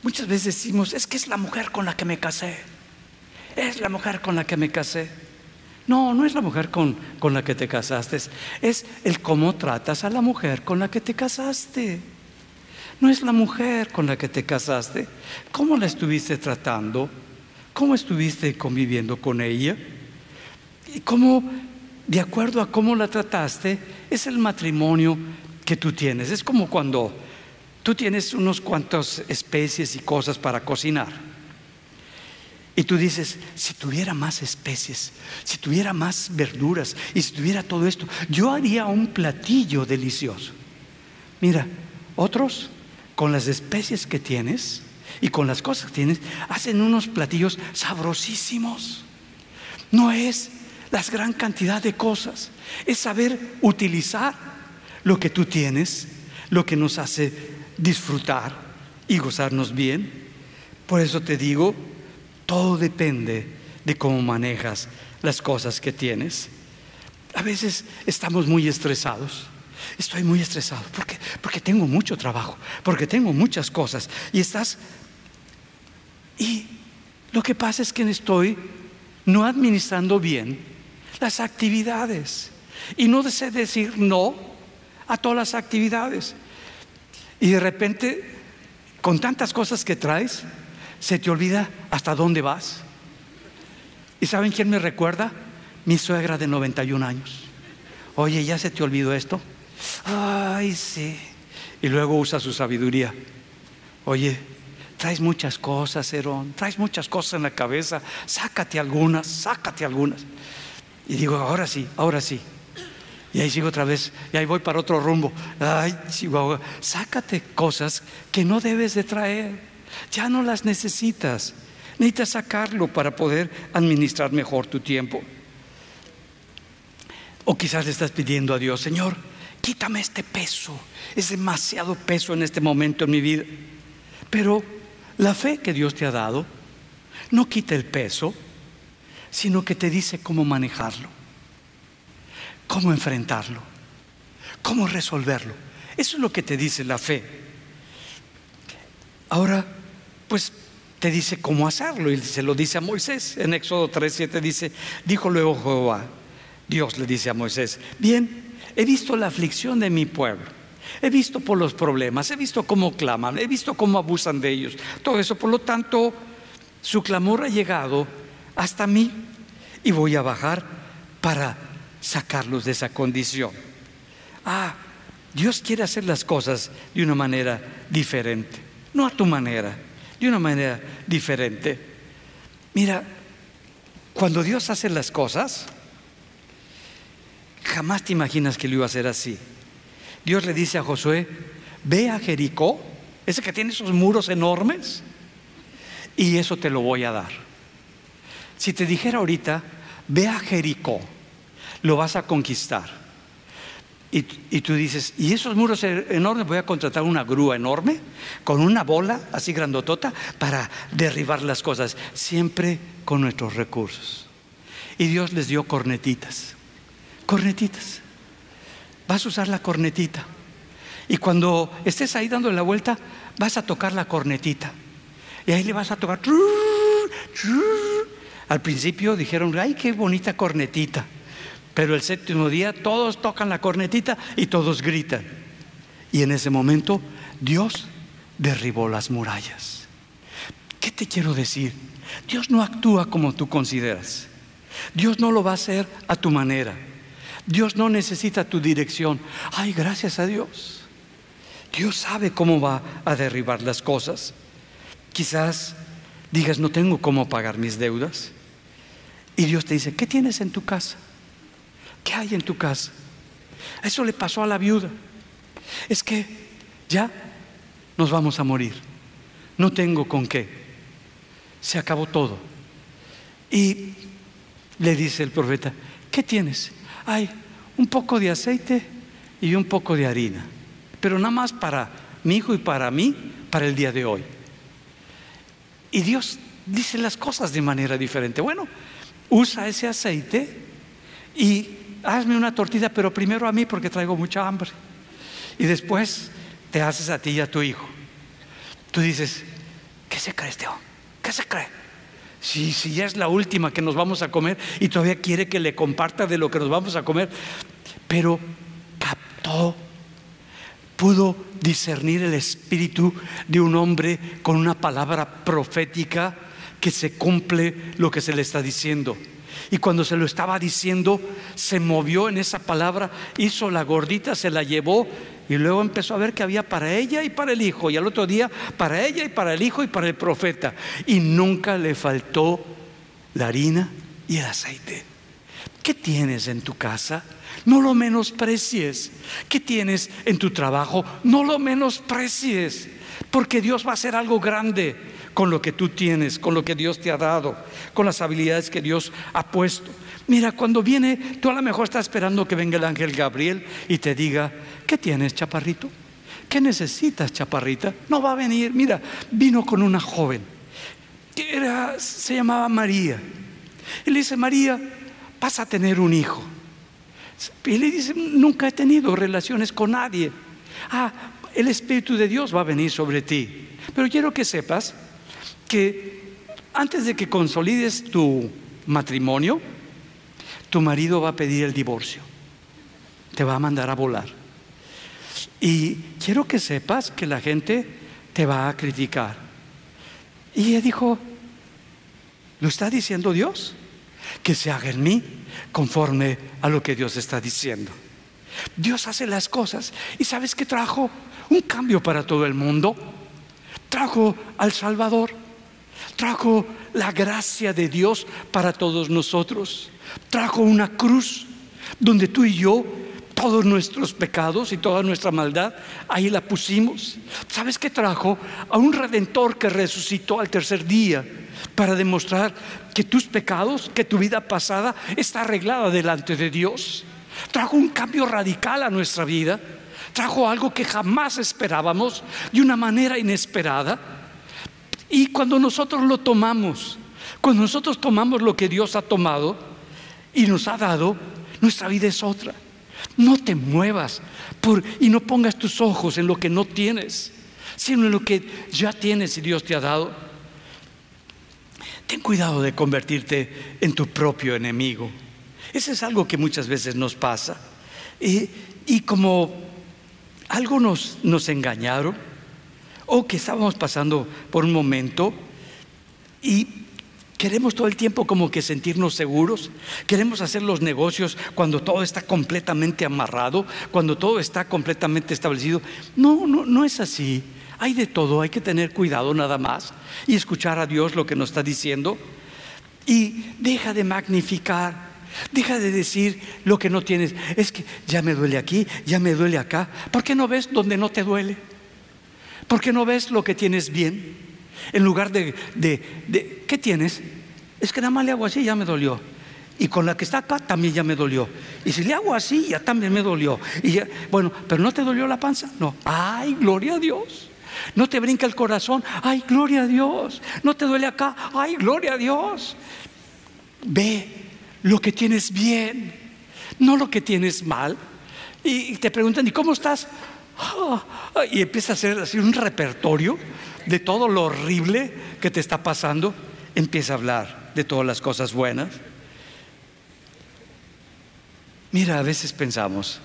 muchas veces decimos, es que es la mujer con la que me casé. Es la mujer con la que me casé. No, no es la mujer con, con la que te casaste, es el cómo tratas a la mujer con la que te casaste. No es la mujer con la que te casaste. ¿Cómo la estuviste tratando? ¿Cómo estuviste conviviendo con ella? Y cómo, de acuerdo a cómo la trataste, es el matrimonio que tú tienes. Es como cuando tú tienes unos cuantos especies y cosas para cocinar. Y tú dices, si tuviera más especies, si tuviera más verduras y si tuviera todo esto, yo haría un platillo delicioso. Mira, otros con las especies que tienes y con las cosas que tienes, hacen unos platillos sabrosísimos. No es la gran cantidad de cosas, es saber utilizar lo que tú tienes, lo que nos hace disfrutar y gozarnos bien. Por eso te digo, todo depende de cómo manejas las cosas que tienes. A veces estamos muy estresados Estoy muy estresado. ¿Por qué? Porque tengo mucho trabajo, porque tengo muchas cosas. Y estás... Y lo que pasa es que estoy no administrando bien las actividades. Y no sé decir no a todas las actividades. Y de repente, con tantas cosas que traes, se te olvida hasta dónde vas. ¿Y saben quién me recuerda? Mi suegra de 91 años. Oye, ¿ya se te olvidó esto? Ay, sí. Y luego usa su sabiduría. Oye, traes muchas cosas, Herón, traes muchas cosas en la cabeza, sácate algunas, sácate algunas. Y digo, ahora sí, ahora sí. Y ahí sigo otra vez, y ahí voy para otro rumbo. Ay, Chihuahua, sácate cosas que no debes de traer. Ya no las necesitas. Necesitas sacarlo para poder administrar mejor tu tiempo. O quizás le estás pidiendo a Dios, Señor, quítame este peso. Es demasiado peso en este momento en mi vida. Pero la fe que Dios te ha dado no quita el peso, sino que te dice cómo manejarlo, cómo enfrentarlo, cómo resolverlo. Eso es lo que te dice la fe. Ahora, pues te dice cómo hacerlo y se lo dice a Moisés. En Éxodo 3:7 dice, dijo luego Jehová, Dios le dice a Moisés, bien, He visto la aflicción de mi pueblo. He visto por los problemas, he visto cómo claman, he visto cómo abusan de ellos. Todo eso, por lo tanto, su clamor ha llegado hasta mí y voy a bajar para sacarlos de esa condición. Ah, Dios quiere hacer las cosas de una manera diferente, no a tu manera, de una manera diferente. Mira, cuando Dios hace las cosas, jamás te imaginas que lo iba a hacer así. Dios le dice a Josué, ve a Jericó, ese que tiene esos muros enormes, y eso te lo voy a dar. Si te dijera ahorita, ve a Jericó, lo vas a conquistar. Y, tú dices, ¿y esos muros e-, enormes? Voy a contratar una grúa enorme con una bola así grandotota para derribar las cosas, siempre con nuestros recursos. Y Dios les dio cornetitas, cornetitas. Vas a usar la cornetita. Y cuando estés ahí dando la vuelta, vas a tocar la cornetita. Y ahí le vas a tocar. Al principio dijeron, ay, qué bonita cornetita. Pero el séptimo día todos tocan la cornetita y todos gritan. Y en ese momento Dios derribó las murallas. ¿Qué te quiero decir? Dios no actúa como tú consideras. Dios no lo va a hacer a tu manera. Dios no necesita tu dirección. Ay, gracias a Dios. Dios sabe cómo va a derribar las cosas. Quizás digas, no tengo cómo pagar mis deudas. Y Dios te dice, ¿qué tienes en tu casa? ¿Qué hay en tu casa? Eso le pasó a la viuda. Es que ya nos vamos a morir. No tengo con qué. Se acabó todo. Y le dice el profeta, ¿qué tienes? Hay un poco de aceite y un poco de harina. Pero nada más para mi hijo y para mí, para el día de hoy. Y Dios dice las cosas de manera diferente. Bueno, usa ese aceite y hazme una tortilla, pero primero a mí porque traigo mucha hambre. Y después te haces a ti y a tu hijo. Tú dices, ¿qué se cree este hombre? ¿Qué se cree? Si, si ya es la última que nos vamos a comer y todavía quiere que le comparta de lo que nos vamos a comer, pero captó, pudo discernir el espíritu de un hombre con una palabra profética que se cumple lo que se le está diciendo. Y cuando se lo estaba diciendo, se movió en esa palabra, hizo la gordita, se la llevó y luego empezó a ver que había para ella y para el hijo. Y al otro día para ella y para el hijo y para el profeta. Y nunca le faltó la harina y el aceite. ¿Qué tienes en tu casa? No lo menosprecies. ¿Qué tienes en tu trabajo? No lo menosprecies. Porque Dios va a hacer algo grande con lo que tú tienes, con lo que Dios te ha dado, con las habilidades que Dios ha puesto. Mira, cuando viene, tú a lo mejor estás esperando que venga el ángel Gabriel y te diga, ¿qué tienes, chaparrito? ¿Qué necesitas, chaparrita? No va a venir. Mira, vino con una joven que era, se llamaba María. Y le dice, María, vas a tener un hijo. Y le dice, nunca he tenido relaciones con nadie. Ah, el Espíritu de Dios va a venir sobre ti. Pero quiero que sepas que antes de que consolides tu matrimonio, tu marido va a pedir el divorcio. Te va a mandar a volar. Y quiero que sepas que la gente te va a criticar. Y ella dijo, ¿lo está diciendo Dios? Que se haga en mí conforme a lo que Dios está diciendo. Dios hace las cosas. ¿Y sabes que trajo? Un cambio para todo el mundo. Trajo al Salvador trajo la gracia de Dios para todos nosotros. Trajo una cruz donde tú y yo, todos nuestros pecados y toda nuestra maldad, ahí la pusimos. ¿Sabes qué trajo? A un redentor que resucitó al tercer día para demostrar que tus pecados, que tu vida pasada está arreglada delante de Dios. Trajo un cambio radical a nuestra vida. Trajo algo que jamás esperábamos de una manera inesperada y cuando nosotros lo tomamos, cuando nosotros tomamos lo que Dios ha tomado y nos ha dado, nuestra vida es otra. No te muevas y no pongas tus ojos en lo que no tienes, sino en lo que ya tienes y Dios te ha dado. Ten cuidado de convertirte en tu propio enemigo. Eso es algo que muchas veces nos pasa. Y, y como algo nos, nos o que estábamos pasando por un momento y queremos todo el tiempo como que sentirnos seguros, queremos hacer los negocios cuando todo está completamente amarrado, cuando todo está completamente establecido. No, no, no es así. Hay de todo, hay que tener cuidado nada más y escuchar a Dios lo que nos está diciendo. Y deja de magnificar, deja de decir lo que no tienes. Es que ya me duele aquí, ya me duele acá. ¿Por qué no ves donde no te duele? ¿Por qué no ves lo que tienes bien? En lugar de, de, ¿qué tienes? Es que nada más le hago así, ya me dolió. Y con la que está acá también ya me dolió. Y si le hago así, ya también me dolió. Y ya, bueno, pero ¿no te dolió la panza? No. Ay, gloria a Dios. No te brinca el corazón. Ay, gloria a Dios. No te duele acá. Ay, gloria a Dios. Ve lo que tienes bien, no lo que tienes mal. Y te preguntan, ¿y cómo estás? Ah, y empieza a hacer así un repertorio de todo lo horrible que te está pasando. Empieza a hablar de todas las cosas buenas. Mira, a veces pensamos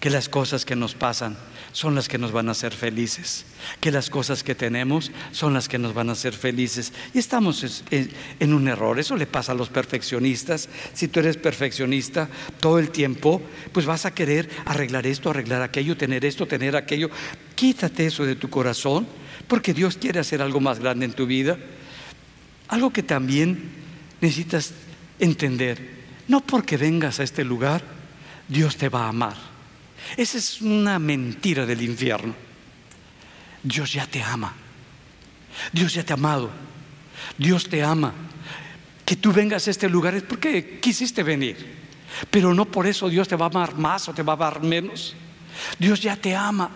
que las cosas que nos pasan son las que nos van a hacer felices, que las cosas que tenemos son las que nos van a hacer felices. Y estamos en un error, eso le pasa a los perfeccionistas. Si tú eres perfeccionista todo el tiempo, pues vas a querer arreglar esto, arreglar aquello, tener esto, tener aquello. Quítate eso de tu corazón, porque Dios quiere hacer algo más grande en tu vida. Algo que también necesitas entender, no porque vengas a este lugar, Dios te va a amar. Esa es una mentira del infierno. Dios ya te ama. Dios ya te ha amado. Dios te ama. Que tú vengas a este lugar es porque quisiste venir. Pero no por eso Dios te va a amar más o te va a amar menos. Dios ya te ama.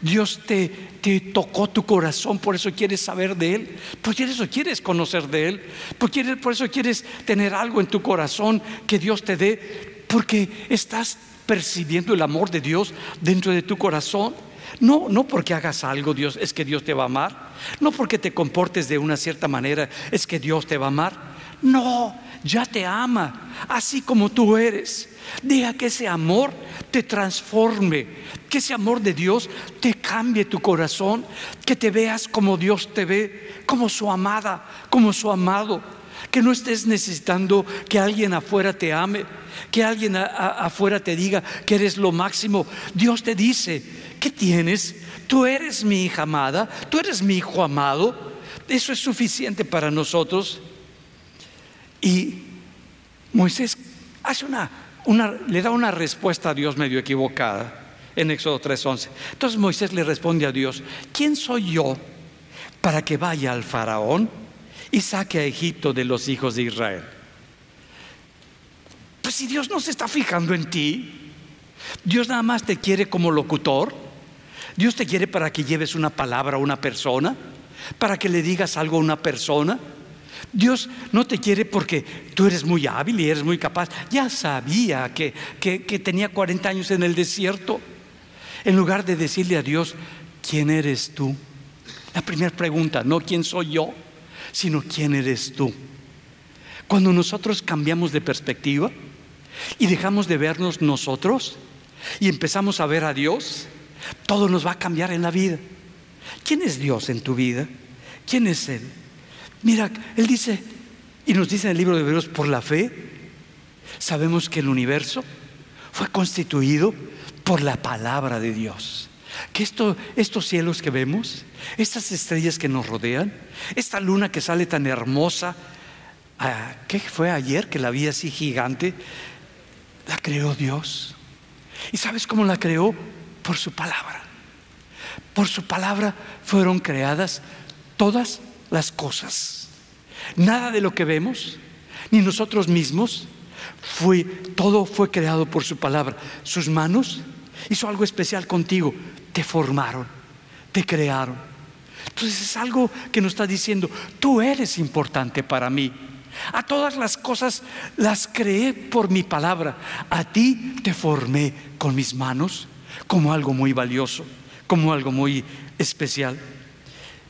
Dios te, te, tocó tu corazón, por eso quieres saber de Él, por eso quieres conocer de Él, por, por eso quieres tener algo en tu corazón que Dios te dé, porque estás percibiendo el amor de Dios dentro de tu corazón. No, no porque hagas algo, Dios, es que Dios te va a amar. No porque te comportes de una cierta manera, es que Dios te va a amar. No, ya te ama, así como tú eres. Deja que ese amor te transforme, que ese amor de Dios te cambie tu corazón, que te veas como Dios te ve, como su amada, como su amado que no estés necesitando que alguien afuera te ame, que alguien afuera te diga que eres lo máximo. Dios te dice, ¿qué tienes? Tú eres mi hija amada, tú eres mi hijo amado. Eso es suficiente para nosotros. Y Moisés hace una, una le da una respuesta a Dios medio equivocada en Éxodo 3:11. Entonces Moisés le responde a Dios, ¿quién soy yo para que vaya al faraón? Y saque a Egipto de los hijos de Israel. Pues si Dios no se está fijando en ti, Dios nada más te quiere como locutor, Dios te quiere para que lleves una palabra a una persona, para que le digas algo a una persona. Dios no te quiere porque tú eres muy hábil y eres muy capaz. Ya sabía que, que, que tenía 40 años en el desierto. En lugar de decirle a Dios, ¿quién eres tú? La primera pregunta, no quién soy yo sino quién eres tú. Cuando nosotros cambiamos de perspectiva y dejamos de vernos nosotros y empezamos a ver a Dios, todo nos va a cambiar en la vida. ¿Quién es Dios en tu vida? ¿Quién es Él? Mira, Él dice, y nos dice en el libro de Hebreos, por la fe, sabemos que el universo fue constituido por la palabra de Dios. Que esto, estos cielos que vemos, estas estrellas que nos rodean, esta luna que sale tan hermosa, ah, ¿qué fue ayer que la vi así gigante? La creó Dios. ¿Y sabes cómo la creó? Por su palabra. Por su palabra fueron creadas todas las cosas. Nada de lo que vemos, ni nosotros mismos, fue, todo fue creado por su palabra. Sus manos hizo algo especial contigo, te formaron, te crearon. Entonces es algo que nos está diciendo, tú eres importante para mí. A todas las cosas las creé por mi palabra. A ti te formé con mis manos como algo muy valioso, como algo muy especial.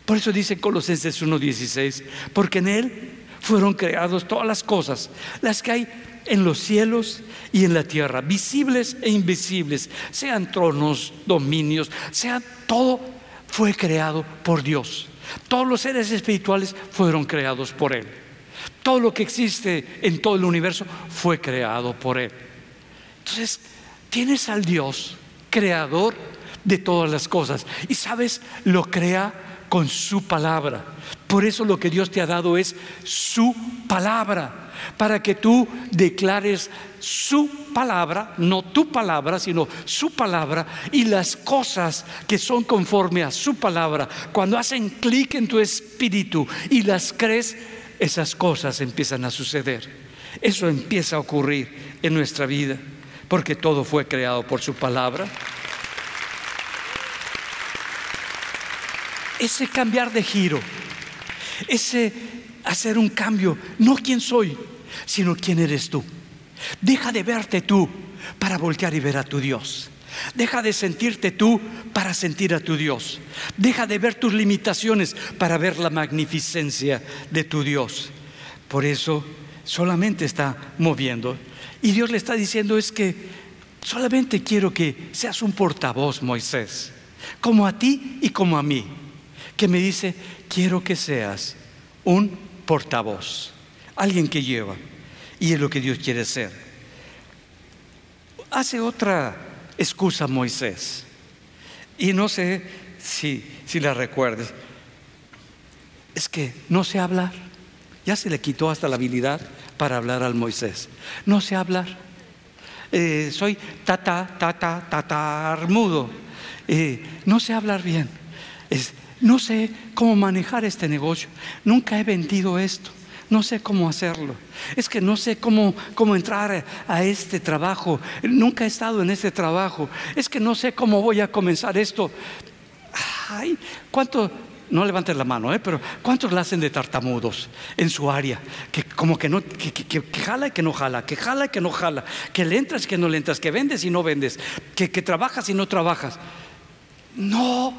Por eso dice Colosenses 1:16, porque en Él fueron creadas todas las cosas, las que hay en los cielos y en la tierra, visibles e invisibles, sean tronos, dominios, sea todo, fue creado por Dios. Todos los seres espirituales fueron creados por Él. Todo lo que existe en todo el universo fue creado por Él. Entonces, tienes al Dios creador de todas las cosas. Y sabes, lo crea con su palabra. Por eso lo que Dios te ha dado es su palabra, para que tú declares su palabra, no tu palabra, sino su palabra y las cosas que son conforme a su palabra, cuando hacen clic en tu espíritu y las crees, esas cosas empiezan a suceder. Eso empieza a ocurrir en nuestra vida, porque todo fue creado por su palabra. Ese cambiar de giro, ese hacer un cambio, no quién soy, sino quién eres tú. Deja de verte tú para voltear y ver a tu Dios. Deja de sentirte tú para sentir a tu Dios. Deja de ver tus limitaciones para ver la magnificencia de tu Dios. Por eso solamente está moviendo. Y Dios le está diciendo es que solamente quiero que seas un portavoz, Moisés, como a ti y como a mí, que me dice, quiero que seas un portavoz, alguien que lleva. Y es lo que Dios quiere ser. Hace otra excusa Moisés. Y no sé si, si la recuerdes. Es que no sé hablar. Ya se le quitó hasta la habilidad para hablar al Moisés. No sé hablar. Eh, soy tata, tata, tatarmudo. Eh, no sé hablar bien. no sé cómo manejar este negocio. Nunca he vendido esto. No sé cómo hacerlo. Es que no sé cómo, cómo entrar a este trabajo. Nunca he estado en este trabajo. Es que no sé cómo voy a comenzar esto. Ay, ¿cuánto? No levanten la mano, ¿eh? pero ¿cuántos la hacen de tartamudos en su área? Que como que no, que, que, jala y que no jala, que jala y que no jala, que le entras y que no le entras, que vendes y no vendes, que, que trabajas y no trabajas. No.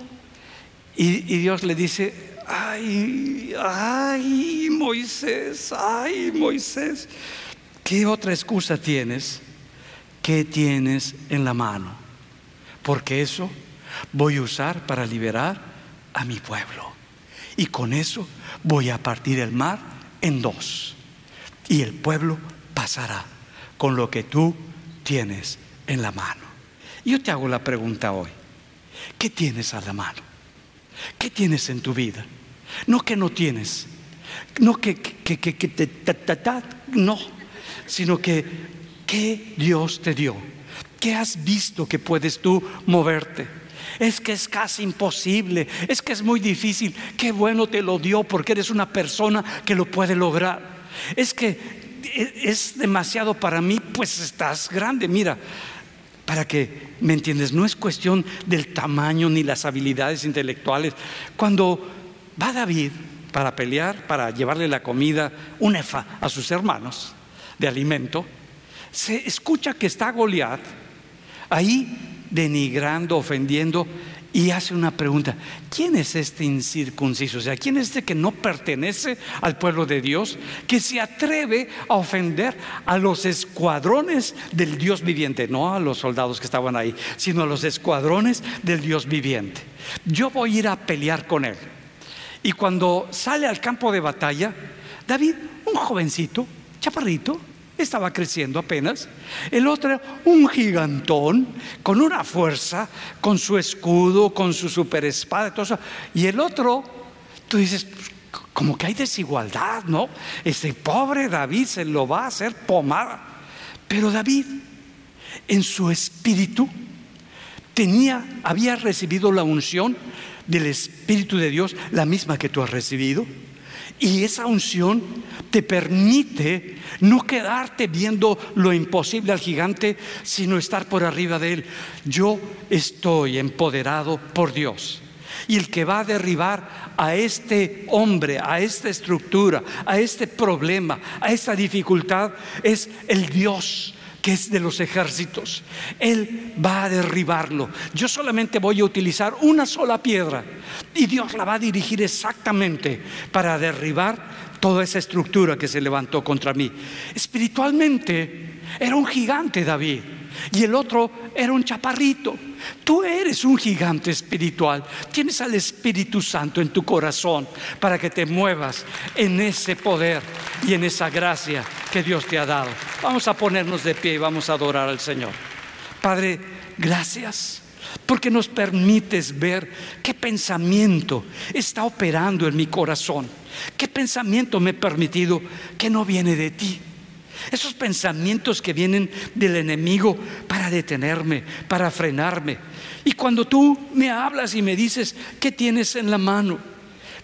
y Dios le dice, ay, ay, Moisés, ay, Moisés, ¿qué otra excusa tienes? ¿Qué tienes en la mano? Porque eso voy a usar para liberar a mi pueblo. Y con eso voy a partir el mar en dos. Y el pueblo pasará con lo que tú tienes en la mano. Yo te hago la pregunta hoy. ¿Qué tienes a la mano? ¿Qué tienes en tu vida? No que no tienes, no que, que, que, te, no, sino que ¿qué Dios te dio? ¿Qué has visto que puedes tú moverte? Es que es casi imposible, es que es muy difícil. Qué bueno te lo dio porque eres una persona que lo puede lograr. Es que e, es demasiado para mí, pues estás grande. Mira, para que me entiendes, no es cuestión del tamaño ni las habilidades intelectuales. Cuando va David para pelear, para llevarle la comida, un efa a sus hermanos de alimento, se escucha que está Goliat ahí denigrando, ofendiendo y hace una pregunta, ¿quién es este incircunciso? O sea, ¿quién es este que no pertenece al pueblo de Dios, que se atreve a ofender a los escuadrones del Dios viviente, no a los soldados que estaban ahí, sino a los escuadrones del Dios viviente? Yo voy a ir a pelear con él. Y cuando sale al campo de batalla, David, un jovencito, chaparrito, estaba creciendo apenas. El otro, un gigantón, con una fuerza, con su escudo, con su super espada, todo eso. Y el otro, tú dices, pues, como que hay desigualdad, ¿no? Ese pobre David se lo va a hacer pomada. Pero David, en su espíritu, tenía, había recibido la unción del Espíritu de Dios, la misma que tú has recibido. Y esa unción te permite no quedarte viendo lo imposible al gigante, sino estar por arriba de él. Yo estoy empoderado por Dios. Y el que va a derribar a este hombre, a esta estructura, a este problema, a esta dificultad, es el Dios que es de los ejércitos. Él va a derribarlo. Yo solamente voy a utilizar una sola piedra y Dios la va a dirigir exactamente para derribar toda esa estructura que se levantó contra mí. Espiritualmente era un gigante David y el otro era un chaparrito, Tú eres un gigante espiritual. Tienes al Espíritu Santo en tu corazón para que te muevas en ese poder y en esa gracia que Dios te ha dado. Vamos a ponernos de pie y vamos a adorar al Señor. Padre, gracias porque nos permites ver qué pensamiento está operando en mi corazón, qué pensamiento me he permitido que no viene de ti. Esos pensamientos que vienen del enemigo para detenerme, para frenarme. Y cuando tú me hablas y me dices, ¿qué tienes en la mano?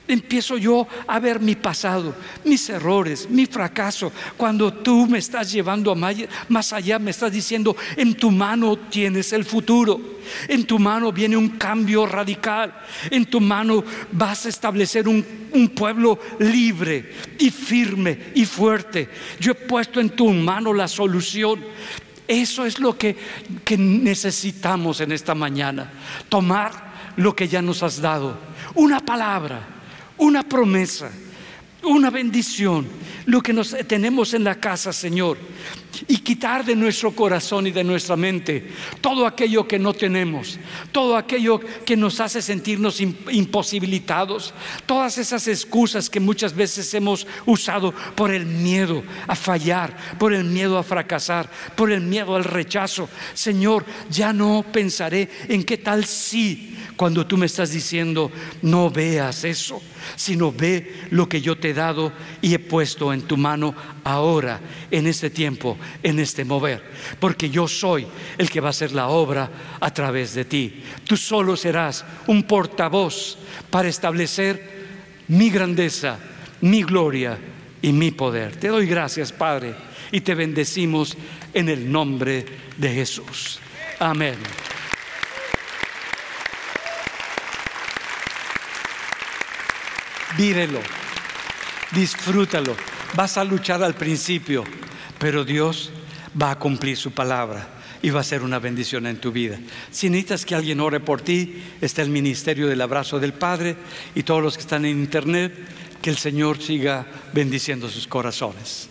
Empiezo yo a ver mi pasado, mis errores, mi fracaso. Cuando tú me estás llevando más allá, me estás diciendo, en tu mano tienes el futuro. En tu mano viene un cambio radical. En tu mano vas a establecer un, pueblo libre y firme y fuerte. Yo he puesto en tu mano la solución. Eso es lo que, que necesitamos en esta mañana. Tomar lo que ya nos has dado. Una palabra una promesa, una bendición, lo que nos tenemos en la casa, Señor, y quitar de nuestro corazón y de nuestra mente todo aquello que no tenemos, todo aquello que nos hace sentirnos imposibilitados, todas esas excusas que muchas veces hemos usado por el miedo a fallar, por el miedo a fracasar, por el miedo al rechazo. Señor, ya no pensaré en qué tal si cuando tú me estás diciendo, no veas eso, sino ve lo que yo te he dado y he puesto en tu mano ahora, en este tiempo, en este mover. Porque yo soy el que va a hacer la obra a través de ti. Tú solo serás un portavoz para establecer mi grandeza, mi gloria y mi poder. Te doy gracias, Padre, y te bendecimos en el nombre de Jesús. Amén. Vírelo, disfrútalo. Vas a luchar al principio, pero Dios va a cumplir su palabra y va a ser una bendición en tu vida. Si necesitas que alguien ore por ti, está el ministerio del abrazo del Padre y todos los que están en internet, que el Señor siga bendiciendo sus corazones.